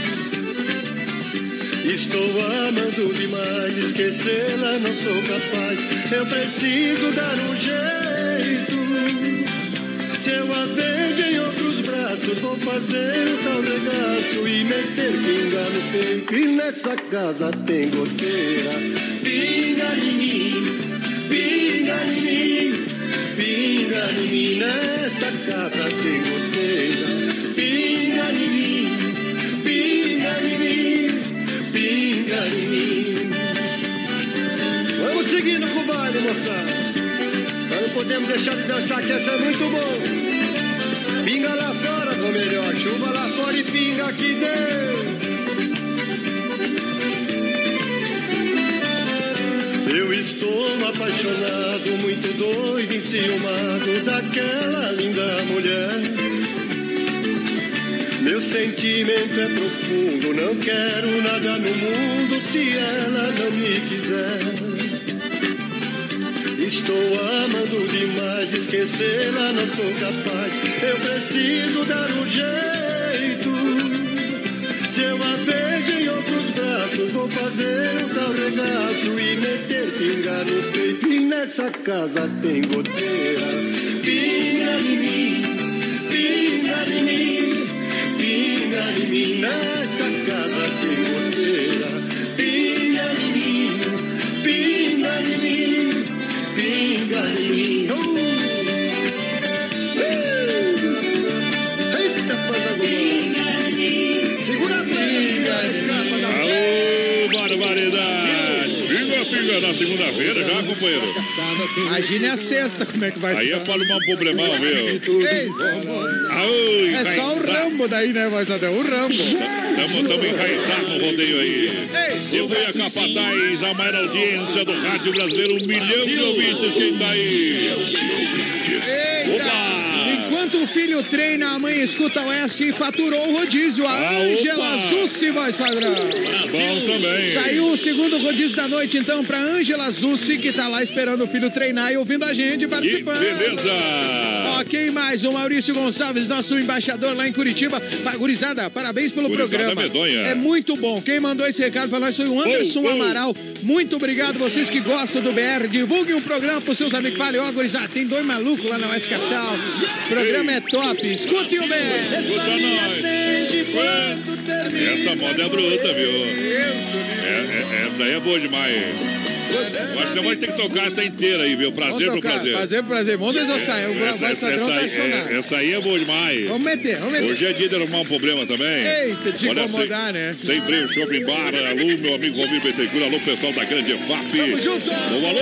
Estou amando demais, esquecê-la não sou capaz. Eu preciso dar um jeito. Se eu a vejo em outros braços, vou fazer o tal regaço e meter pinga no peito. E nessa casa tem goteira. Pinga em mim, pinga em mim, pinga em mim. Nessa casa tem goteira. Baile, moçada. Nós não podemos deixar de dançar, que essa é muito bom. Pinga lá fora, ou melhor, chuva lá fora e pinga aqui dentro. Eu estou apaixonado, muito doido, enciumado daquela linda mulher. Meu sentimento é profundo, não quero nada no mundo se ela não me quiser. Estou amando demais, esquecê-la não sou capaz. Eu preciso dar um jeito. Se eu a vejo em outros braços, vou fazer o tal regaço e meter pinga no peito. E nessa casa tem goteira. Pinga em mim, pinga em mim pinga em mim, nessa casa Na segunda-feira já, companheiro. Imagine a sexta, como é que vai Aí é pra arrumar um problemão, viu? Ei, É só o Rambo daí, né, voz padrão? O Rambo. Tamo, tamo enraizado no rodeio aí. Dibuia Capataz, a maior audiência do rádio brasileiro, um milhão de ouvintes, quem tá aí? Eita! Enquanto o filho treina, a mãe escuta Oeste e faturou o rodízio. A Ah, Ângela! Zussi, voz padrão. Bom também. Saiu o segundo rodízio da noite, então, pra Ângela Zussi, que tá lá esperando o filho treinar e ouvindo a gente Que participando. beleza! Quem mais? O Maurício Gonçalves, nosso embaixador lá em Curitiba. Gurizada, parabéns pelo Gurizada programa. medonha. É muito bom. Quem mandou esse recado pra nós foi o Anderson Oh, oh. Amaral. Muito obrigado, vocês que gostam do BR. Divulguem o programa pros seus amigos. Fale, ó, gurizada, tem dois malucos lá na Oeste Capital. O programa é top. Escute o BR. Escuta nós. Essa moda é bruta, viu? É, é- essa aí é boa demais. Mas você vai ter que tocar essa inteira aí, viu? Prazer pro prazer. Prazer pro prazer. Vamos desossar. O Essa, essa, essa, é- essa aí é boa demais. Vamos meter, vamos meter. Hoje é dia de arrumar um problema também. Eita, se Olha, incomodar, sem, né? Sem freio, shopping bar, alô, meu amigo Romir Betecura, alô, pessoal da grande EFAP. Tamo junto. Bom, alô.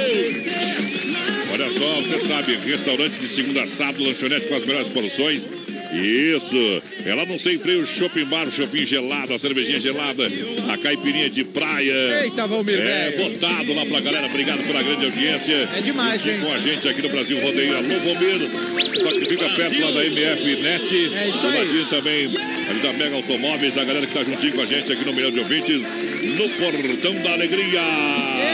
Olha só, você sabe, restaurante de segunda a sábado, lanchonete com as melhores porções. Isso, ela não sem freio, shopping bar, shopping gelado, a cervejinha gelada, a caipirinha de praia. Eita, Valmir, É, velho. votado lá pra galera, obrigado pela grande audiência. É demais, hein? com a gente aqui no Brasil Rodeio, alô, Bombeiro. Só que fica perto lá da MF Net. É isso aí. também, ali da Mega Automóveis, a galera que tá juntinho com a gente aqui no Milhão de Ouvintes, no Portão da Alegria.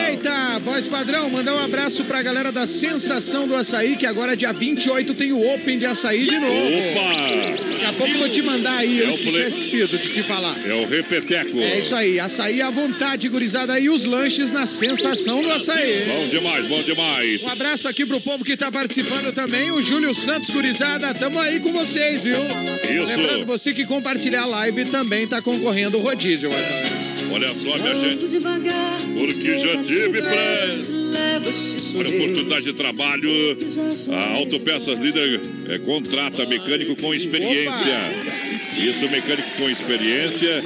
Eita, voz padrão, mandar um abraço pra galera da Sensação do Açaí, que agora dia 28 tem o Open de Açaí de novo. Opa! Daqui a pouco vou te mandar aí, É eu o tinha esquecido de te falar. É o repeteco. É isso aí, açaí à vontade, gurizada, e os lanches na sensação do açaí. Bom demais, bom demais. Um abraço aqui pro povo que tá participando também, o Júlio Santos, gurizada, tamo aí com vocês, viu? Isso. Lembrando, você que compartilhar a live também tá concorrendo ao rodízio. Marcelo. Olha só, minha gente. Porque já tive pressa. Olha, oportunidade de trabalho. A Autopeças Líder é, contrata mecânico com experiência. Isso, mecânico com experiência.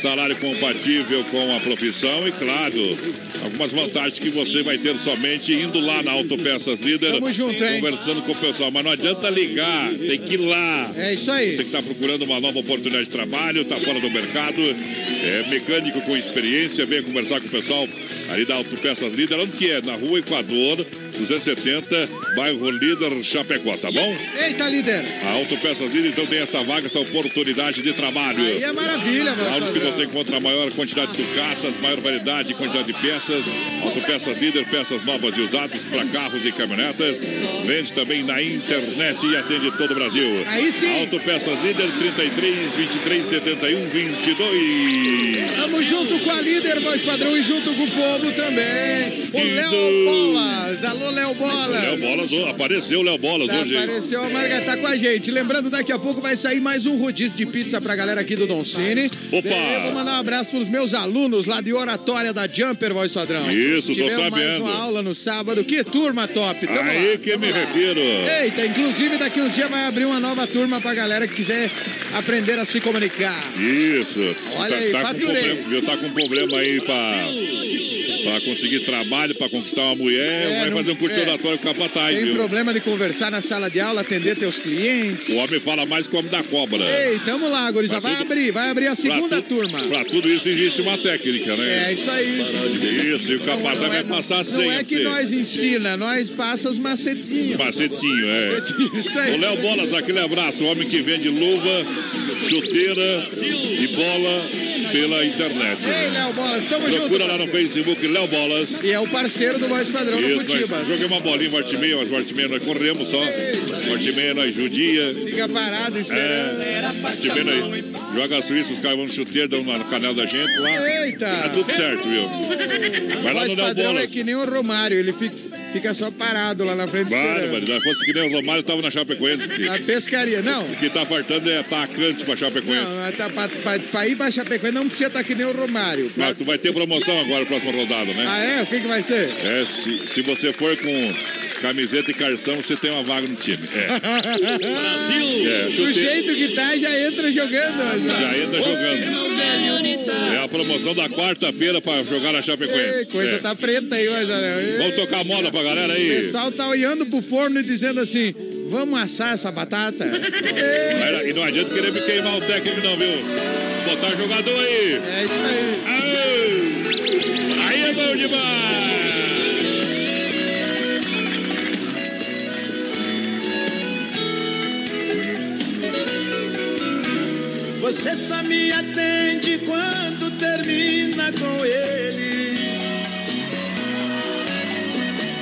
Salário compatível com a profissão e, claro, algumas vantagens que você vai ter somente indo lá na Autopeças Líder. Tamo junto, hein? Conversando com o pessoal. Mas não adianta ligar, tem que ir lá. É isso aí. Você que está procurando uma nova oportunidade de trabalho, está fora do mercado, é mecânico com experiência, venha conversar com o pessoal ali da Autopeças Líder, onde que é? Na rua Equador, 270, bairro Líder, Chapecó, tá bom? Eita, líder. A Autopeças Líder, então, tem essa vaga, essa oportunidade de trabalho. Aí é maravilha, meu Algo que você encontra a maior quantidade de sucatas, maior variedade e quantidade de peças. Autopeças Líder, peças novas e usadas para carros e caminhonetas. Vende também na internet e atende todo o Brasil. Aí sim. Autopeças Líder, 33, 23, 71, 22. Tamo junto com a líder, voz padrão, e junto com o povo também. O Léo Bolas. Alô, Léo Bolas. Léo Bolas, apareceu o Léo Bolas Tá, hoje. hein? Apareceu a Marga, tá com a gente. Lembrando, daqui a pouco vai sair mais um rodízio de pizza pra galera aqui do Don Cine. Opa! Eu vou mandar um abraço pros meus alunos lá de oratória da Jumper, voz padrão. Isso, tô Tivemos mais sabendo. uma aula no sábado. Que turma top. Tamo Aí lá, que me lá. refiro. Eita, inclusive daqui uns dias vai abrir uma nova turma pra galera que quiser aprender a se comunicar. Isso. Olha tá, aí, tá com problema, viu? Tá com problema aí pra, pra conseguir trabalho, pra conquistar uma mulher. É, vai não- fazer um curso é. oratório com capataz, Tem viu? problema de conversar na sala de aula, atender teus clientes. O homem fala mais que o homem da cobra. Ei, tamo lá, Guriza. Pra Vai tudo- abrir, vai abrir a segunda tu- turma. Pra tudo isso existe uma técnica, né? É isso aí. Isso, e o capataz Não vai é- passar a senha. Não é que você. nós ensina, nós passa os macetinhos. Macetinho, é. Macetinho, isso aí. O Léo Bolas, aquele abraço, o homem que vende luva, chuteira e bola pela internet. Ei, Léo Bolas, tamo Procura junto. lá no Facebook, Léo Bolas. E é o parceiro do Voz Padrão do Isso, Curitiba. nós joguei uma bolinha, volta e meia, mas volta e meia nós corremos só. Volta e meia nós judia. Fica parado esperando. É, volta e meia nós joga a Suíça, os caras vão no chuteiro, dão na canela da gente lá. Eita! Tá tudo certo, viu? Vai lá no Léo é Bolas. que nem o Romário, ele fica, fica só parado lá na frente. Bárbaro, se fosse que nem o Romário, tava na Chapecoense. que- Na pescaria, não. O que tá faltando é atacantes pra Chapecoense. Não, tá, pra, pra, pra ir pra Chapecoense não precisa estar que nem o Romário. Mas tu vai ter promoção agora, próxima rodada, né? Ah, é? O que, que vai ser? É, se, se você for com camiseta e carção, você tem uma vaga no time. É. Brasil! É, Do jeito que tá, já entra jogando. Já entra jogando. É a promoção da quarta-feira pra jogar na Ei, Chapecoense. coisa É. tá preta aí, mas... Vamos tocar moda pra galera O aí. pessoal tá olhando pro forno e dizendo assim: vamos assar essa batata? Galera, E não adianta querer me queimar o técnico, não, viu? Botar jogador aí. É isso aí. Aê! Aí é bom demais! Você só me atende quando termina com ele.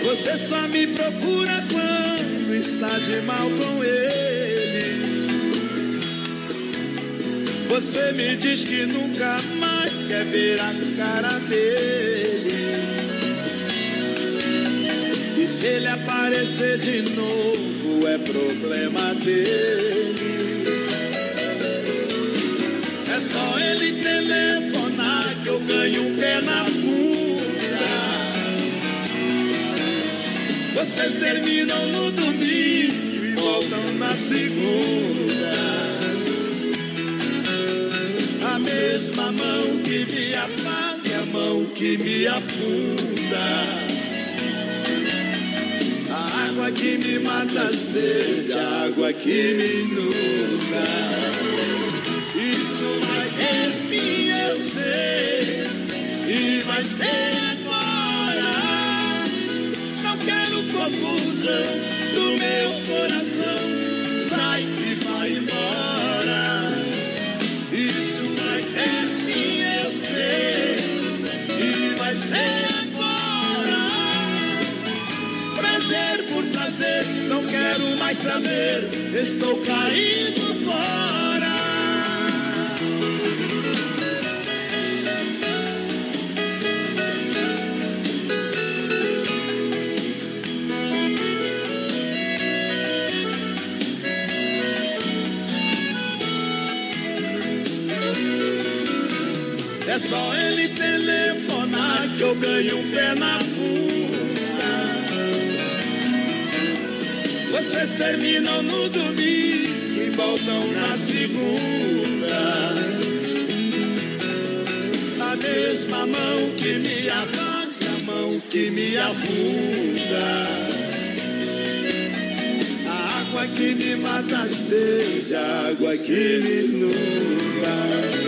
Você só me procura quando está de mal com ele. Você me diz que nunca mais quer ver a cara dele. E se ele aparecer de novo, é problema dele. É só ele telefonar que eu ganho um pé na Vocês terminam no domingo e voltam na segunda. A mesma mão que me afaga é a mão que me afunda. A água que me mata a sede, a água que me inunda. Isso vai ter fim, eu sei, e vai ser confusão do meu coração, sai e vai embora. Isso vai ter fim, eu e vai ser agora. Prazer por prazer, não quero mais saber, estou caindo fora. É só ele telefonar que eu ganho um pé na bunda. Vocês terminam no domingo e voltam na segunda. A mesma mão que me arranca, a mão que me afunda. A água que me mata a sede, a água que me inunda.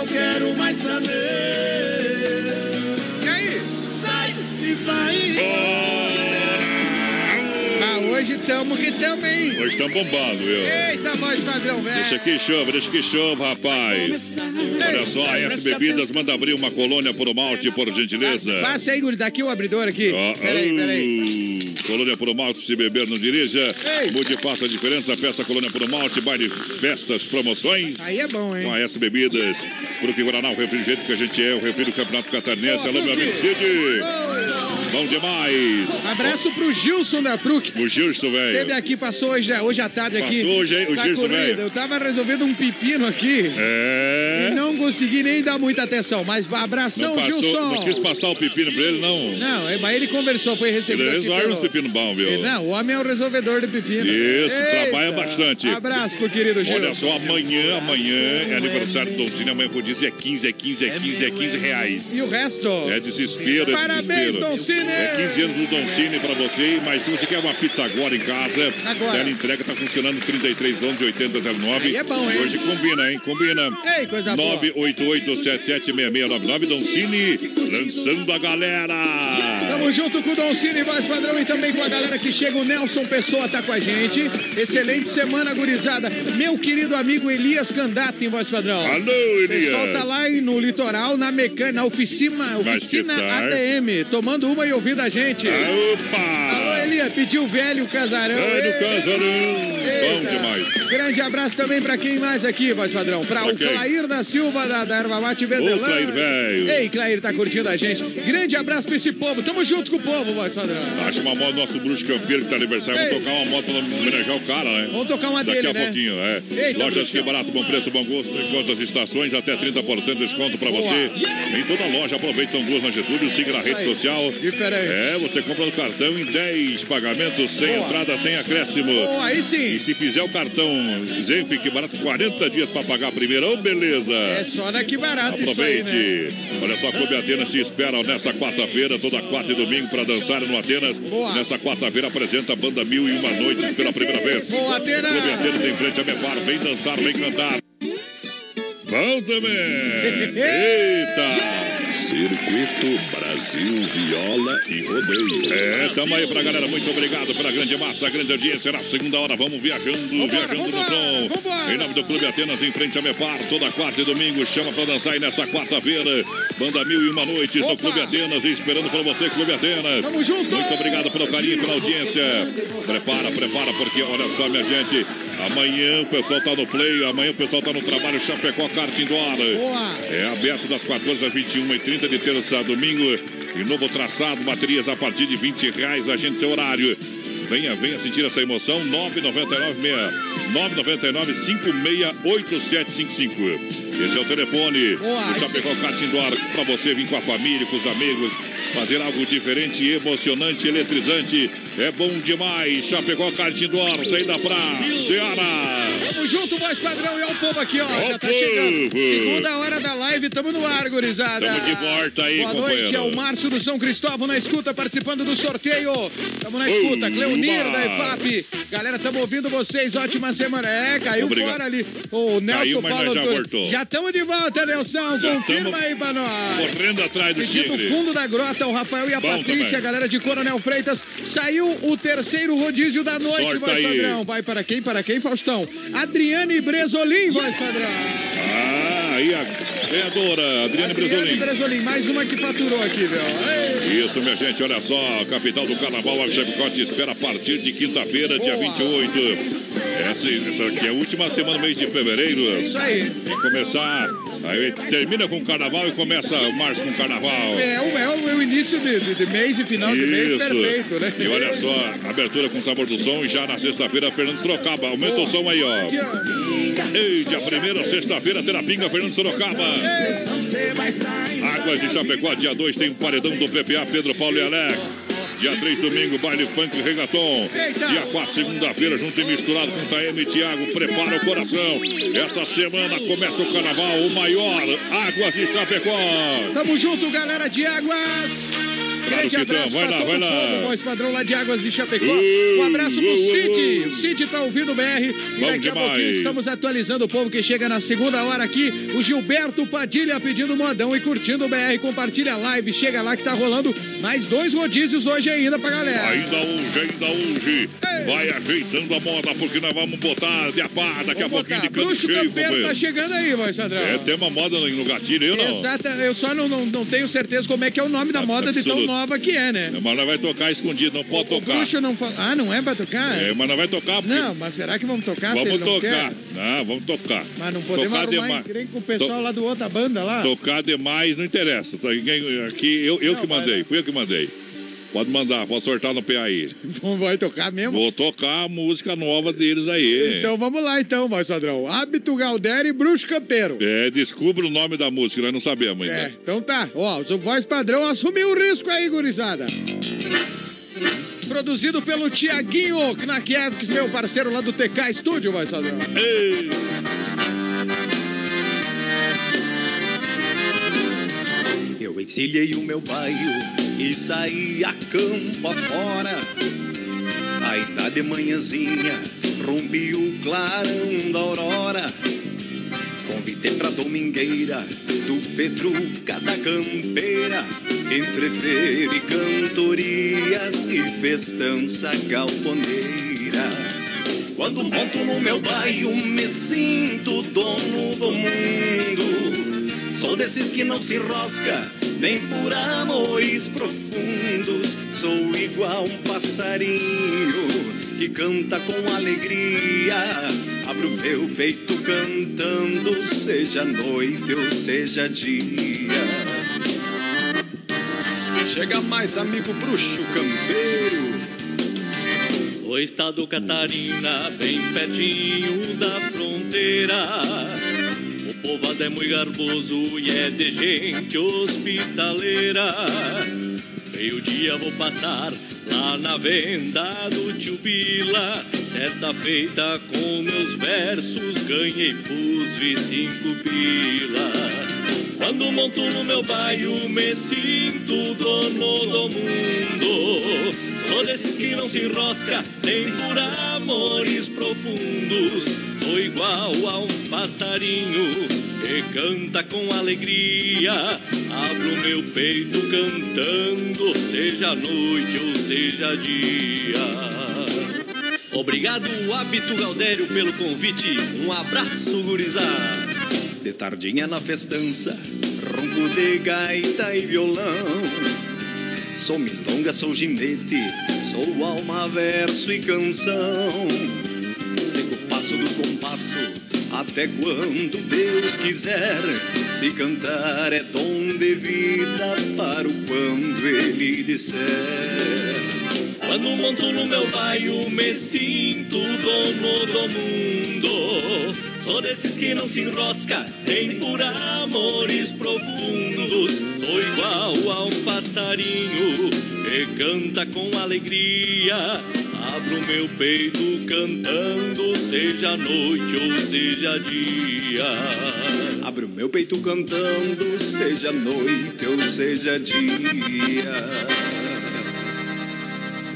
não quero mais saber. E aí? Sai e vai Ah, hoje tamo que tamo, hein? Hoje estão bombando, viu? Eita, voz padrão, velho. Deixa que chova, deixa que chova, rapaz. Olha só, a S Bebidas manda abrir uma colônia por malte, por gentileza. Passe aí, Guri, daqui o abridor aqui. Ó, Peraí, peraí. Colônia por malte, se beber não dirija. Mude faça a diferença, peça Colônia por malte, baile, festas, promoções. Aí é bom, hein? Com a S Bebidas, Fruque Guaraná, o refrigerante que a gente é, o refri do Campeonato Catarinense. Alô, meu amigo Cid. Bom demais. Abraço pro Gilson da Fruc. O Gilson, Esteve velho. aqui, passou hoje, hoje à tarde aqui. Passou hoje, hein, o Tá Gilson, velho. Eu tava resolvendo um pepino aqui. É. E não consegui nem dar muita atenção. Mas abração, Não passou, Gilson. não quis passar o pepino pra ele, não. Não, é, mas ele conversou, foi recebido Ele resolve pelo- os pepinos bons, viu? Não, o homem é o resolvedor de pepino. Isso, trabalha bastante. Abraço pro querido Gilson. Olha só, amanhã, amanhã é aniversário do Don Cine, amanhã por dia é 15, é 15, é 15, é 15 reais. E o resto? É desespero, é Parabéns, desespero. Don É 15 anos do Don Cine pra você, mas se você quer uma pizza agora em casa, Agora. ela entrega, tá funcionando 33 11 80 09. Aí é bom, hein? Hoje combina, hein? Combina. Ei, coisa boa. 988-776699 Don Cine, lançando a galera. Tamo junto com o Don Cine, voz padrão, e também com a galera que chega. O Nelson Pessoa tá com a gente. Excelente semana, gurizada. Meu querido amigo Elias Candato em voz padrão. Alô, O Elias. pessoal tá lá no litoral, na mecânica, na oficina, oficina? ADM, tomando uma e ouvindo a gente. Opa! Pediu velho casarão. Ei, casarão. Bom demais. Grande abraço também pra quem mais aqui, voz padrão. Pra Pra o? Clair da Silva, da, da Erva Mate Vedelã. Clair, velho. Ei, Clair, tá curtindo a gente. Grande abraço pra esse povo. Tamo junto com o povo, voz padrão. Acha uma moto nosso bruxo campeiro que tá aniversário. Vamos tocar uma moto pra homenagear o cara, né? Vamos tocar uma Daqui dele, a né? pouquinho, é. Eita, Lojas que barato, bom preço, bom gosto. Enquanto as estações, até 30% de desconto pra você. Em toda loja, aproveite, são duas na Getúlio. Siga na rede social. Diferente. É, você compra no cartão em 10 pagamentos, sem Boa. entrada, sem acréscimo. Boa, aí sim. E se fizer o cartão Zenf, que barato, 40 dias pra pagar a primeira. Ô, beleza. É só daqui barato isso aí, Aproveite. né? Olha só, Clube Atenas te espera nessa quarta-feira, toda quarta e domingo, para dançar no Atenas. Boa. Nessa quarta-feira apresenta a banda Mil e Uma Noites pela primeira vez. Boa, Atenas. Clube Atenas em frente a Mepar. Vem dançar, vem cantar. Bom também. Eita! Circuito Brasil Viola e Rodeio. É, tamo aí pra galera. Muito obrigado pela grande massa, grande audiência. Na segunda hora, vamos viajando, viajando no vambora, som. vambora. Em nome do Clube Atenas, em frente a Mepar, toda quarta e domingo. Chama pra dançar aí nessa quarta-feira. Banda Mil e Uma Noites no Opa. Clube Atenas. Esperando pra você, Clube Atenas. Tamo junto. Muito obrigado pelo carinho, pela audiência. Prepara, prepara, porque olha só, minha gente. Amanhã o pessoal tá no play, amanhã o pessoal tá no trabalho Chapecó Kart Indoor. Boa. É aberto das 14 às 21h30 de terça a domingo. E novo traçado, baterias a partir de 20 reais. Agende seu horário. Venha, venha sentir essa emoção. 999 568755 Esse é o telefone Boa, do Chapecó Kart Indoor para você vir com a família, com os amigos, fazer algo diferente, emocionante, eletrizante. É bom demais. Chapecó Kart Indoor, saída pra Ceará. Tamo junto, voz padrão. E olha o povo aqui, ó. Ó Já o tá chegando. povo. Segunda hora da live, tamo no ar, gurizada. Tamo de volta aí, Boa noite, é o Márcio do São Cristóvão na escuta, participando do sorteio. Tamo na escuta, Oba. Cleonir da EFAP. Galera, tamo ouvindo vocês, ótima semana. É, caiu Obrigado. fora ali. O Nelson Caiu, Paulo já Antônio já estamos de volta, Nelson. Confirma aí pra nós. Correndo atrás do Tigre. fundo da grota, o Rafael e a Bom Patrícia, também. a galera de Coronel Freitas. Saiu o terceiro rodízio da noite, Sorte voz aí. padrão. Vai para quem? Para quem, Faustão? Adriane Bresolim, voz padrão. Ah, aí a ganhadora, Adriane Adriane Bresolim. Bresolim, mais uma que faturou aqui, viu? Ei, Isso, minha gente, olha só, capital do carnaval, a Chapecó te espera a partir de quinta-feira, dia Boa. 28. Essa, essa aqui é a última semana do mês de fevereiro. Isso aí. Vai começar, aí termina com carnaval e começa o março com carnaval. É, o, é o, é o início de, de- de mês e final de mês perfeito, né? E olha só, abertura com sabor do som e já na sexta-feira, Fernando Sorocaba. Aumenta o som aí, ó. Aqui, ó. Ei, dia primeira, sexta-feira, Terapinga, Fernando Sorocaba. Águas de Chapecó, dia 2 tem o paredão do PPA, Pedro Paulo e Alex. Dia 3, domingo, baile funk regaton. Dia 4, segunda-feira, junto e misturado com Taeme e Thiago. Prepara o coração. Essa semana começa o carnaval, o maior. Águas de Chapecó. Tamo junto, galera de Águas. Claro Grande abraço lá, todo vai lá. mundo, voz padrão lá de Águas de Chapecó. Uh, Um abraço pro uh, uh, Cid. uh. O Cid tá ouvindo o BR. E daqui a demais. pouquinho estamos atualizando o povo que chega na segunda hora aqui. O Gilberto Padilha pedindo modão e curtindo o BR. Compartilha a live. Chega lá que tá rolando mais dois rodízios hoje ainda pra galera. Ainda hoje, ainda hoje. Vai ajeitando a moda, porque nós vamos botar de a pá daqui a Vamos pouquinho botar. de canto Bruxo cheio, Campeiro tá chegando aí, voz padrão. É, tem uma moda no gatilho, eu não. Exata, eu só não, não, não tenho certeza como é que é o nome da moda de tão. Nova que é, né? Mas nós vai tocar escondido, não pode O tocar. bruxo não fala. Ah, não é pra tocar? É, mas nós vai tocar porque... Não, mas será que vamos tocar Vamos não tocar. quer? Não, vamos tocar. Mas não podemos tocar arrumar demais. com o pessoal lá do outra banda lá. Tocar demais não interessa. Tá, Aqui eu, eu Não, que mandei, lá. fui eu que mandei. Pode mandar, pode sortar no PA aí. Vai tocar mesmo? Vou tocar a música nova deles aí. Então vamos lá então, voz padrão. Hábito Galdério e Bruxo Campeiro. É, descubra o nome da música, nós não sabemos ainda. É, então tá. Ó, o voz padrão assumiu o risco aí, gurizada. Produzido pelo Tiaguinho Knakiewicz, meu parceiro lá do TK Studio, voz padrão. Ei. Eu encilhei o meu bairro e saí a campo afora. Aí tá de manhãzinha, rompi o clarão da aurora. Convidei pra domingueira do Petruca da Campeira. Entre e cantorias e festança galponeira. Quando monto no meu bairro, me sinto dono do mundo. Sou desses que não se rosca, nem por amores profundos. Sou igual um passarinho que canta com alegria. Abro meu peito cantando, seja noite ou seja dia. Chega mais, amigo bruxo campeiro. O estado Catarina, bem pertinho da fronteira. O povoado é muito garboso e é de gente hospitaleira. Meio dia vou passar lá na venda do tio Bila. Certa feita com meus versos ganhei pus vi cinco pila. Quando monto no meu bairro, me sinto dono do mundo. Sou desses que não se enrosca, nem por amores profundos. Sou igual a um passarinho que canta com alegria. Abro meu peito cantando, seja noite ou seja dia. Obrigado, Hábito Galdério, pelo convite. Um abraço, gurizada. De tardinha na festança, ronco de gaita e violão. Sou milonga, sou ginete, sou alma, verso e canção. Sigo passo do compasso, até quando Deus quiser. Se cantar é dom de vida, para o quando Ele disser. Quando monto no meu bairro, me sinto dono do mundo. Sou desses que não se enrosca, nem por amores profundos. Sou igual a um passarinho que canta com alegria. Abro meu peito cantando, seja noite ou seja dia. Abro meu peito cantando, seja noite ou seja dia.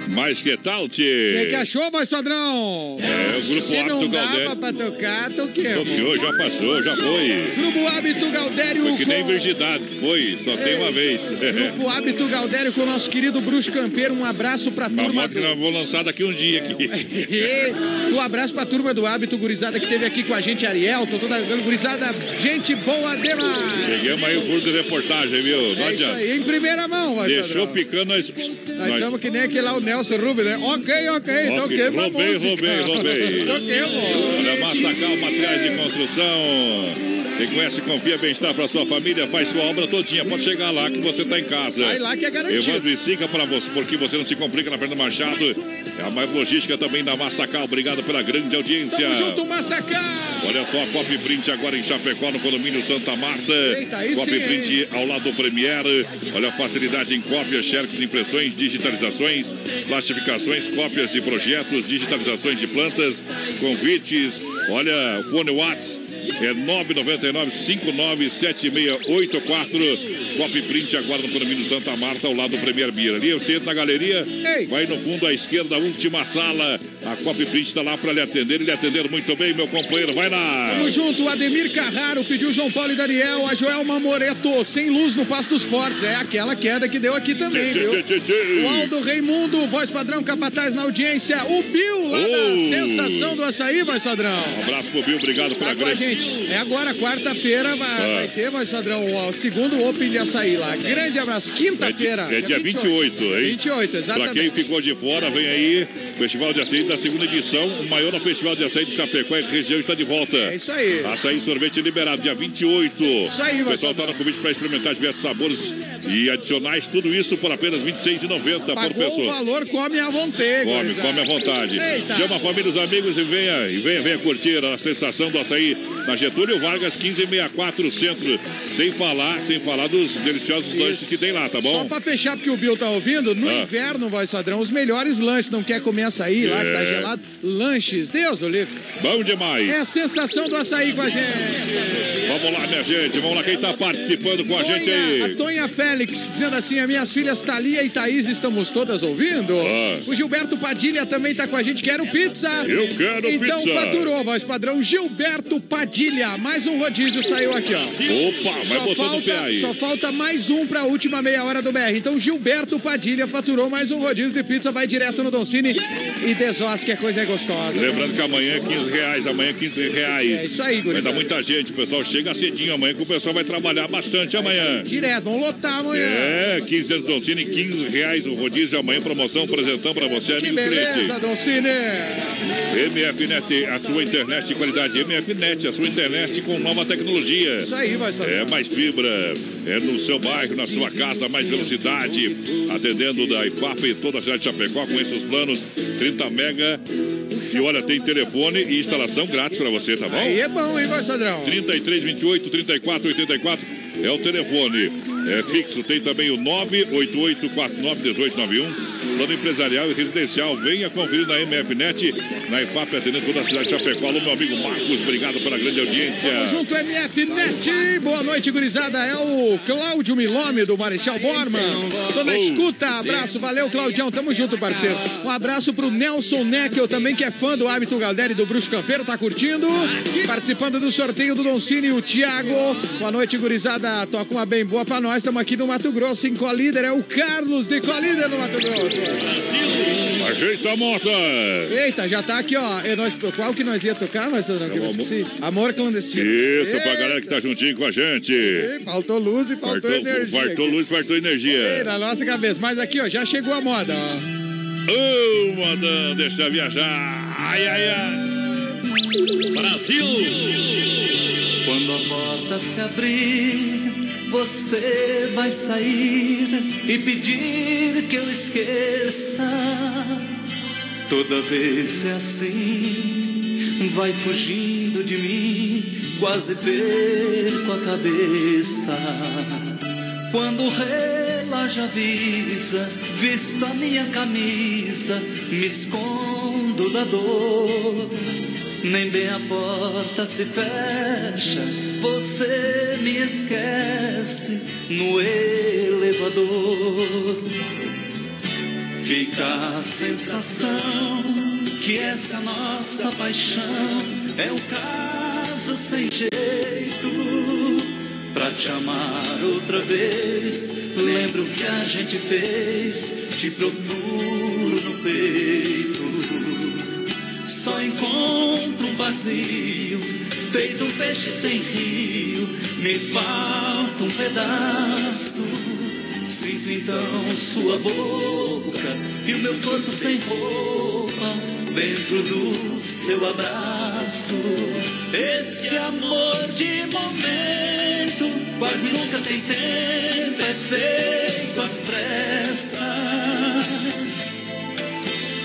Mas que tal, O tchê? que, que achou, voz padrão? É, o grupo Se não Hábito dava Galdério. pra tocar, toquei. Toqueou, já passou, já foi. Grupo Hábito Galdério Foi que nem com... virgindades, foi, só tem uma vez. Grupo Hábito Galdério com o nosso querido Bruxo Campeiro. Um abraço pra turma moto que do... nós vamos lançar daqui um dia aqui. um abraço pra turma do Hábito Gurizada que teve aqui com a gente, Ariel. Tô toda gurizada, gente boa demais. Pegamos aí o curso de reportagem, viu? Não É isso adianta. aí, em primeira mão, voz Deixou padrão. picando nós. Nós somos que nem aquele lá, o Nelson Rubens, né? Ok, ok, então Ok, queima a roubei, música. roubei, roubei. Toquemos. Olha, Massacal Materiais de Construção. Quem conhece, confia bem-estar para sua família, faz sua obra todinha. Pode chegar lá que você está em casa. Vai lá que é garantido. Evandro e siga para você, porque você não se complica na Fernanda Machado. É a mais logística também da Massacal. Obrigado pela grande audiência. Tamo junto, Massacal. Olha só, a Copy Print agora em Chapecó, no condomínio Santa Marta. Eita, sim, Print ao lado do Premier. Olha a facilidade em cópias, xerox, impressões, digitalizações, plastificações, cópias de projetos, digitalizações de plantas, convites. Olha, o fone Whats é 999-597684. Copy Print agora no condomínio Santa Marta, ao lado do Premier Beer. Ali você entra na galeria, vai no fundo à esquerda, última sala. A Copy Print está lá para lhe atender e lhe atender muito bem, meu companheiro. Vai lá! Tamo junto, Ademir Carraro pediu João Paulo e Daniel, a Joelma Moreto, sem luz no Passo dos Fortes. É aquela queda que deu aqui também, Tchê, viu? tchê, tchê. O Aldo Raimundo, voz padrão capataz na audiência. O Bill, lá da Oh. Sensação do Açaí, voz padrão. Um abraço pro Bill, obrigado pela Tá grande. É agora, quarta-feira, vai, Ah. vai ter, voz padrão, o segundo Open de Açaí lá. Grande abraço. Quinta-feira. É dia 28, hein? 28, Pra exatamente. quem ficou de fora, vem aí. Festival de Açaí da segunda edição. O maior Festival de Açaí de Chapecó e região está de volta. É isso aí. Açaí sorvete liberado, dia 28. Isso aí, O pessoal está no convite para experimentar diversos sabores e adicionais. Tudo isso por apenas R$ 26,90 por Pagou o pessoa. valor, come à vontade. Come, gurizada. come à vontade. Eita. Chama a família, os amigos e venha, e venha, venha curtir a sensação do açaí na Getúlio Vargas, 1564 Centro. Sem falar, sem falar dos deliciosos lanches que tem lá, tá Só bom? pra fechar, porque o Bill tá ouvindo, no Ah. inverno, voz padrão, os melhores lanches. Não quer comer açaí lá, que tá É. gelado? Lanches, Deus, o livre. Bom demais. É a sensação do açaí com a gente. Vamos lá, minha gente. Vamos lá, quem tá participando com a gente A aí. Tonha Félix dizendo assim: as minhas filhas Thalia e Thaís estamos todas ouvindo. Ah. O Gilberto Padilha também tá com a gente. Quero pizza. Eu quero então, pizza. faturou, voz padrão. Gilberto Padilha. Mais um rodízio saiu aqui, ó. Opa, vai Só botando o pé falta, aí. só falta mais um pra última meia hora do BR. Então, Gilberto Padilha faturou mais um rodízio de pizza. Vai direto no Doncini e desosque, que a coisa é gostosa. Lembrando que amanhã é 15 reais, amanhã é 15 reais. É isso aí, Vai gurizada. dar muita gente, o pessoal chega cedinho amanhã, que o pessoal vai trabalhar bastante amanhã. Direto, vamos lotar amanhã. É, 15 anos Doncini, 15 reais o rodízio amanhã, promoção, apresentando pra você, amigo beleza. Doncini. MFNet, a sua internet de qualidade. MFNet, a sua internet com nova tecnologia. Isso aí, vai saber. É mais fibra, é no seu bairro, na sua casa, mais velocidade. Atendendo da IFAP e toda a cidade de Chapecó com esses planos 30 mega. E olha, tem telefone e instalação grátis pra você, tá bom? Aí é bom, hein, voz padrão? 33 28 34 84 é o telefone. É fixo, tem também o 988 49 1891. Plano empresarial e residencial. Venha conferir na MFNet, na IFAP, atendendo toda a cidade de Chapecó. Alô, meu amigo Marcos, obrigado pela grande audiência. Tamo junto, MF Net. Boa noite, gurizada. É o Cláudio Milome, do Marechal Borman. Tô na escuta. Abraço, valeu, Claudião. Tamo junto, parceiro. Um abraço pro Nelson Neckel, também que é fã do Hábito Galdério e do Bruxo Campeiro. Tá curtindo? Participando do sorteio do Doncini, o Thiago. Boa noite, gurizada. Toca uma bem boa pra nós. Estamos aqui no Mato Grosso, em Colíder. É o Carlos de Colíder, no Mato Grosso. Ajeita a moto. Eita, já tá aqui, ó. É nós, qual que nós ia tocar, mas eu não eu esqueci. Amor clandestino. Isso, pra Eita. galera que tá juntinho com a gente. Ei, Faltou luz e faltou, Fartou, energia. fartou aqui. luz, fartou Ei, energia. na nossa cabeça. Mas aqui, ó, já chegou a moda, ó. Ô, mandando, deixa viajar. Ai, ai, ai. Brasil! Quando a porta se abrir, você vai sair e pedir que eu esqueça. Toda vez é assim, vai fugindo de mim, quase perco a cabeça. Quando relógio avisa, visto a minha camisa, me escondo da dor. Nem bem a porta se fecha, você me esquece no elevador. Fica a sensação que essa nossa paixão é um caso sem jeito. Pra te amar outra vez, lembro que a gente fez, te procuro no peito. Só encontro vazio, feito um peixe sem rio, me falta um pedaço. Sinto então sua boca e o meu corpo sem roupa dentro do seu abraço. Esse amor de momento quase nunca tem tempo, é feito às pressas.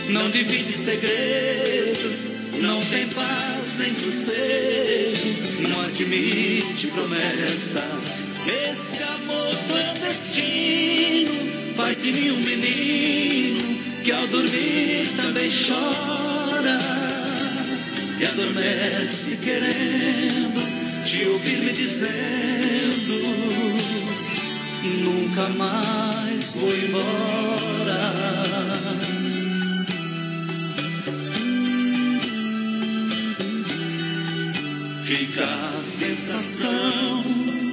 Não divide segredos, não tem paz nem sossego, não admite promessas. Esse amor clandestino faz de mim um menino que ao dormir também chora e adormece querendo te ouvir me dizendo nunca mais vou embora. Sensação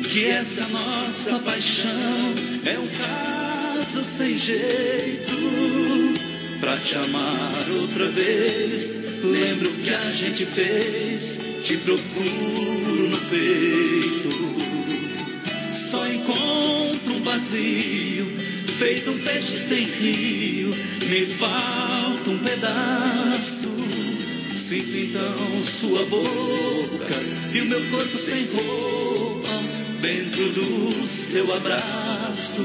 que essa nossa paixão é um caso sem jeito. Pra te amar outra vez, lembro que a gente fez, te procuro no peito. Só encontro um vazio, feito um peixe sem rio, me falta um pedaço. Sinto então sua boca e o meu corpo sem roupa dentro do seu abraço.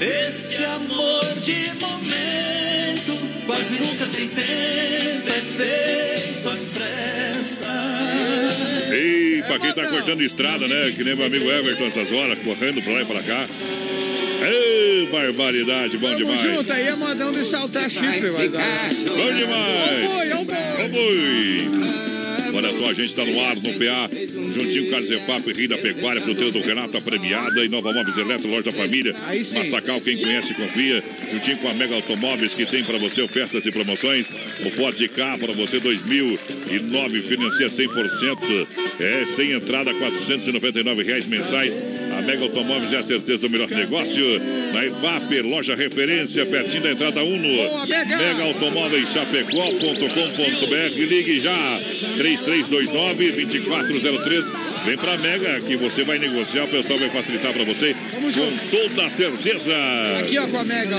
Esse amor de momento quase nunca tem tempo, é feito às pressas. Ei, pra quem tá cortando estrada, né? Que nem meu amigo Everton essas horas, correndo pra lá e pra cá. Ei, barbaridade, bom Tamo demais. junto aí, é modão de saltar chifre, mas... Bom demais. O boi. Ô, boi. Olha só, a gente está no ar, no PA, juntinho com Carlos Efap, Rio da Pecuária, fruteiro do Renato, a premiada e Nova Móveis Eletro, loja da família. Massacal, quem conhece, confia. Juntinho com a Mega Automóveis, que tem para você ofertas e promoções. O Ford K para você 2009, financia 100%. É, sem entrada, 499 reais mensais. Mega Automóveis é a certeza do melhor negócio. Na IFAP, loja referência, pertinho da entrada Uno. Mega! Automóveis Chapecó.com.br. Ligue já. 3329-2403. Vem pra Mega que você vai negociar. O pessoal vai facilitar pra você. Com toda certeza. Aqui, ó, com a Mega,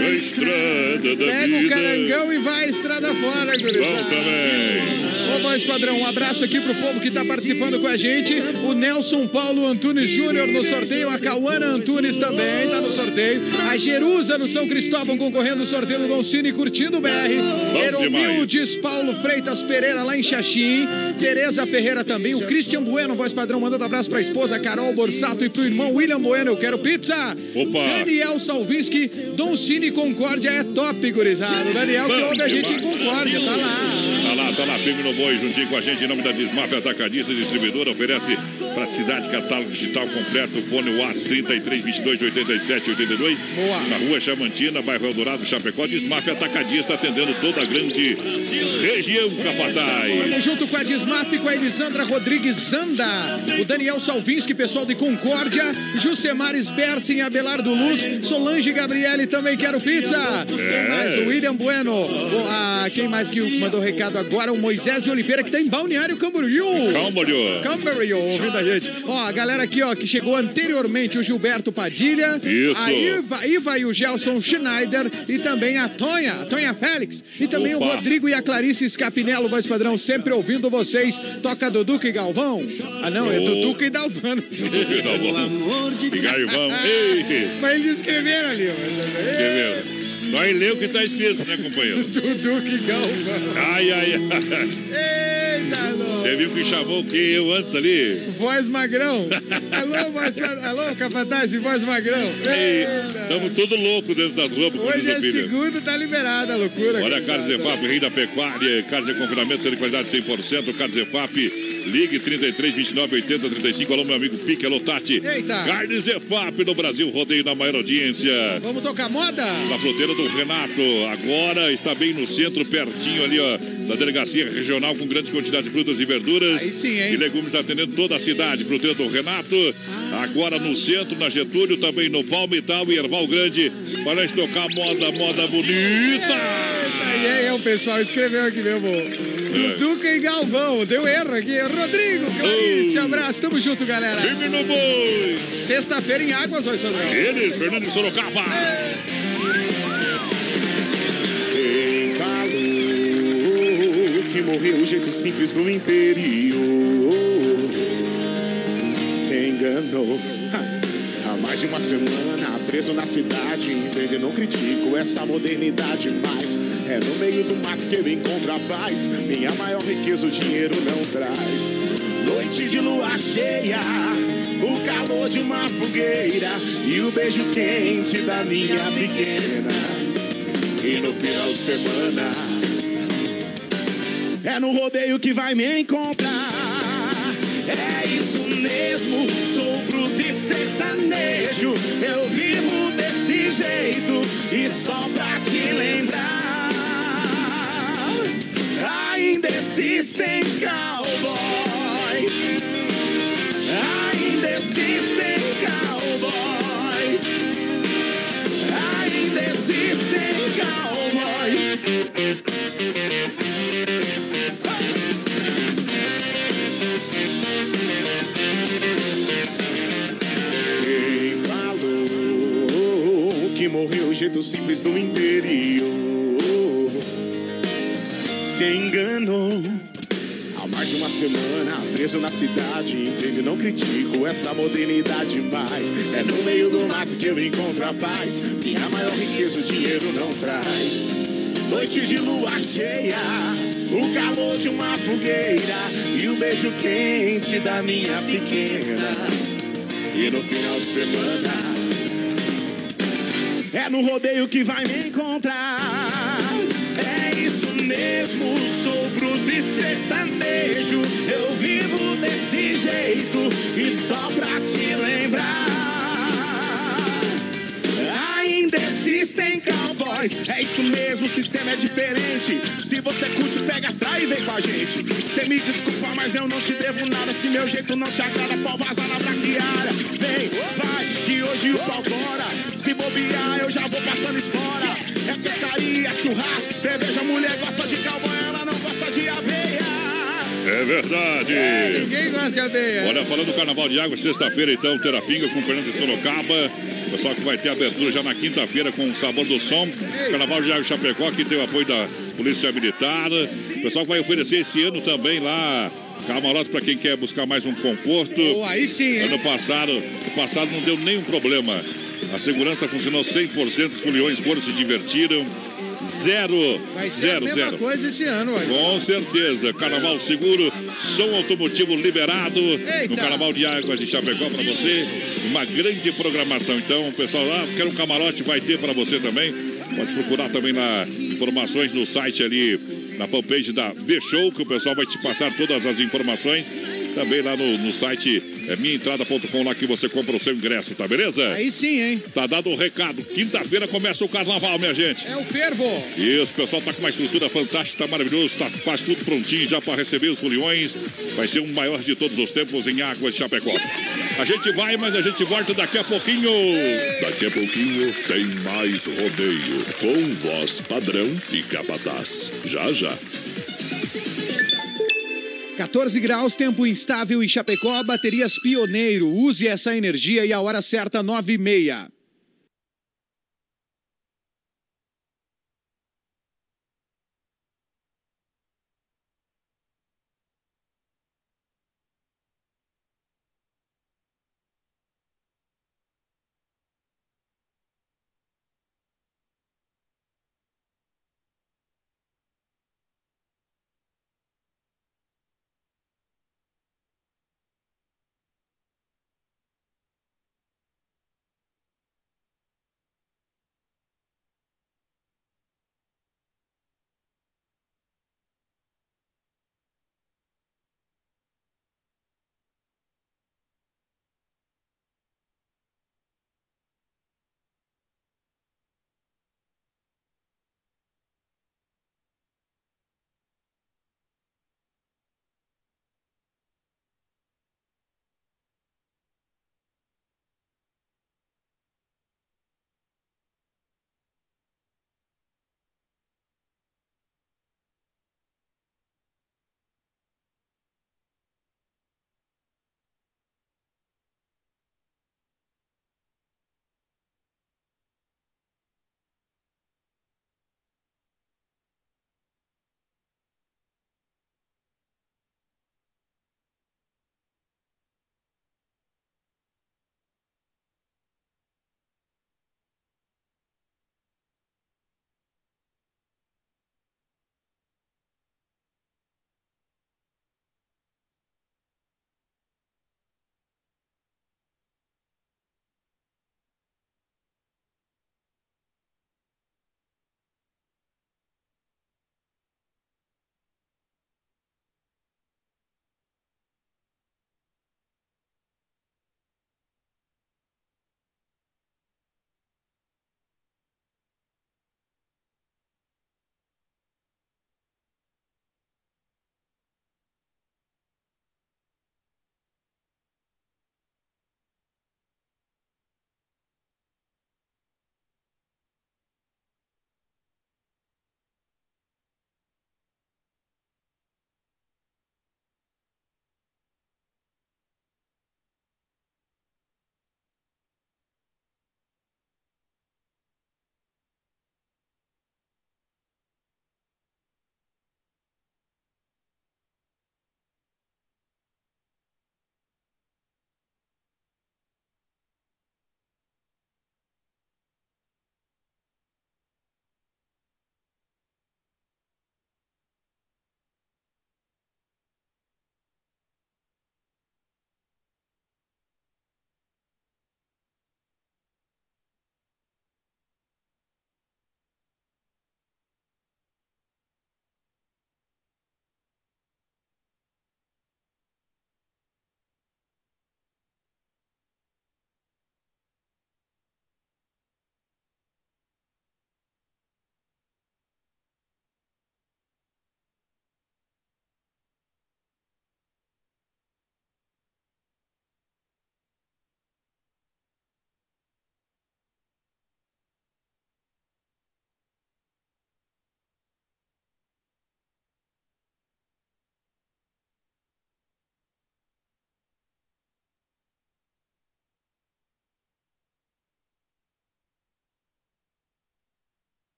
ó. A estrada da Pega o vida. carangão e vai a estrada fora, Bom gurizada. também. Ô, voz padrão, um abraço aqui pro povo que tá participando com a gente. O Nelson Paulo Antunes Júnior no sorteio. A Cauana Antunes também tá no sorteio. A Jerusa no São Cristóvão concorrendo no sorteio do Dolcine Curtindo BR. Eromildes Paulo Freitas Pereira lá em Xaxim. Tereza Ferreira também. O Christian Bueno, voz padrão, mandando abraço pra esposa Carol Borsato e pro irmão William Bueno. Eu quero pizza. Opa. Daniel Salvinski, Doncini Concórdia é top, gurizada. O Daniel que ouve a gente em. Concórdia, tá lá. Tá lá, tá lá, firme no boi, juntinho com a gente, em nome da Desmaf Atacadista Distribuidora, oferece praticidade, catálogo digital completo, fone UAS 33 22 87 82. Boa. Na rua Chamantina, bairro Eldorado, Chapecó, Desmaf Atacadista, atendendo toda a grande região Capataz. Junto com a Desmaf, com a Elisandra Rodrigues Zanda, o Daniel Salvinski, pessoal de Concórdia, Jucemares Bersin, Abelardo Luz, Solange Gabriele também quero pizza. Quem mais? O William Bueno. O- ah, quem mais que mandou recado agora? O Moisés de Oliveira, que tá em Balneário Camboriú. Camboriú. Camboriú, ouvindo a gente. Ó, a galera aqui, ó, que chegou anteriormente, o Gilberto Padilha. Isso. A Iva, Iva e o Gelson Schneider. E também a Tonha, a Tonha Félix. E também o Opa. Rodrigo e a Clarice Scapinello, voz padrão, sempre ouvindo vocês. Toca Duduca e Galvão. Ah, não, é Oh. Duduca e Dalvano. E Gaivão, ei, Mas eles escreveram ali, ó. Nós lê o que tá escrito, né, companheiro? Duduca e Galvão. Ai, ai, ai. Eita, nós. Teve um que chamou que eu antes ali. Voz magrão. alô, voz, alô, capataz, voz magrão. Estamos todos loucos dentro das roupas. Hoje o é segunda, tá liberada a loucura. Olha. Carnes EFAP, rei da pecuária, carnes de confinamento, de qualidade 100%, Carnes EFAP, ligue 33, 29, 80, 35, alô, meu amigo Pique, alô, Tati. Eita. Carnes EFAP no Brasil, rodeio na maior audiência. Vamos tocar moda? Na fruteira do Renato, agora está bem no centro, pertinho ali, ó, da delegacia regional, com grandes quantidades de frutas e verduras. Aí sim, hein? E legumes atendendo toda a cidade. Fruteira do Renato, agora no centro, na Getúlio, também no Palmital e Erval Grande, para nós tocar moda, moda bonita. E aí, o pessoal escreveu aqui mesmo. É. Duca e Galvão, deu erro aqui. Rodrigo, Clarice, abraço, tamo junto, galera. Time no boi. Sexta-feira em Águas, vai, Sodrão. Eles, Fernando de Sorocaba. Quem o jeito simples do interior. Se enganou. Há mais de uma semana preso na cidade. Entende, não critico essa modernidade Mas é no meio do mato que eu encontro a paz. Minha maior riqueza o dinheiro não traz. Noite de lua cheia o calor de uma fogueira e o beijo quente da minha pequena. E no final de semana é no rodeio que vai me encontrar. É isso mesmo, sou bruto e sertanejo. Eu vivo desse jeito e só pra te lembrar. Ainda existem cowboys. Ainda existem cowboys. Ainda existem cowboys. Jeito simples do interior se enganou. Há mais de uma semana preso na cidade, entende? Não critico essa modernidade, mas é no meio do mato que eu encontro a paz. Minha maior riqueza o dinheiro não traz. Noite de lua cheia, o calor de uma fogueira e o beijo quente da minha pequena. E no final de semana é no rodeio que vai me encontrar. É isso mesmo, sou bruto e sertanejo. Eu vivo desse jeito e só pra te lembrar. Ainda existem cowboys. É isso mesmo, o sistema é diferente. Se você curte, pega as e vem com a gente. Cê me desculpa, mas eu não te devo nada. Se meu jeito não te agrada, pau vazar na braquiária. Hoje o pau tora. Se bobear, eu já vou passando espora. É pescaria, churrasco, cerveja. Mulher gosta de cowboy, ela não gosta de abeia. É verdade. Ninguém gosta de abeia. Olha, falando do Carnaval de Água, sexta-feira, então, Terapinga com Fernando de Sorocaba. Pessoal que vai ter abertura já na quinta-feira com o Sabor do Som. Carnaval de Água Chapecó, que tem o apoio da Polícia Militar. Pessoal que vai oferecer esse ano também lá camarotes para quem quer buscar mais um conforto. Oh, aí sim, hein? Ano passado, ano passado não deu nenhum problema. A segurança funcionou 100%, os foliões foram, se divertiram. Zero, Vai ser zero, a mesma zero. coisa esse ano, vai. Com certeza. Carnaval seguro, som automotivo liberado. Eita. No Carnaval de Águas de Chapecó para você. Uma grande programação. Então, o pessoal lá, quer um camarote, vai ter para você também. Pode procurar também lá informações no site ali, na fanpage da The Show, que o pessoal vai te passar todas as informações. Também lá no, no site é minhaentrada.com, lá que você compra o seu ingresso, tá beleza? Aí sim, hein? Tá dado o recado. Quinta-feira começa o carnaval, minha gente. É o fervo. Isso, o pessoal tá com uma estrutura fantástica, tá maravilhoso, tá quase tudo prontinho já para receber os foliões. Vai ser o maior de todos os tempos em Águas de Chapecó. A gente vai, mas a gente volta daqui a pouquinho. Daqui a pouquinho tem mais rodeio com voz padrão e capataz. Já já. 14 graus, tempo instável em Chapecó, baterias Pioneiro. Use essa energia e a hora certa, 9 e meia.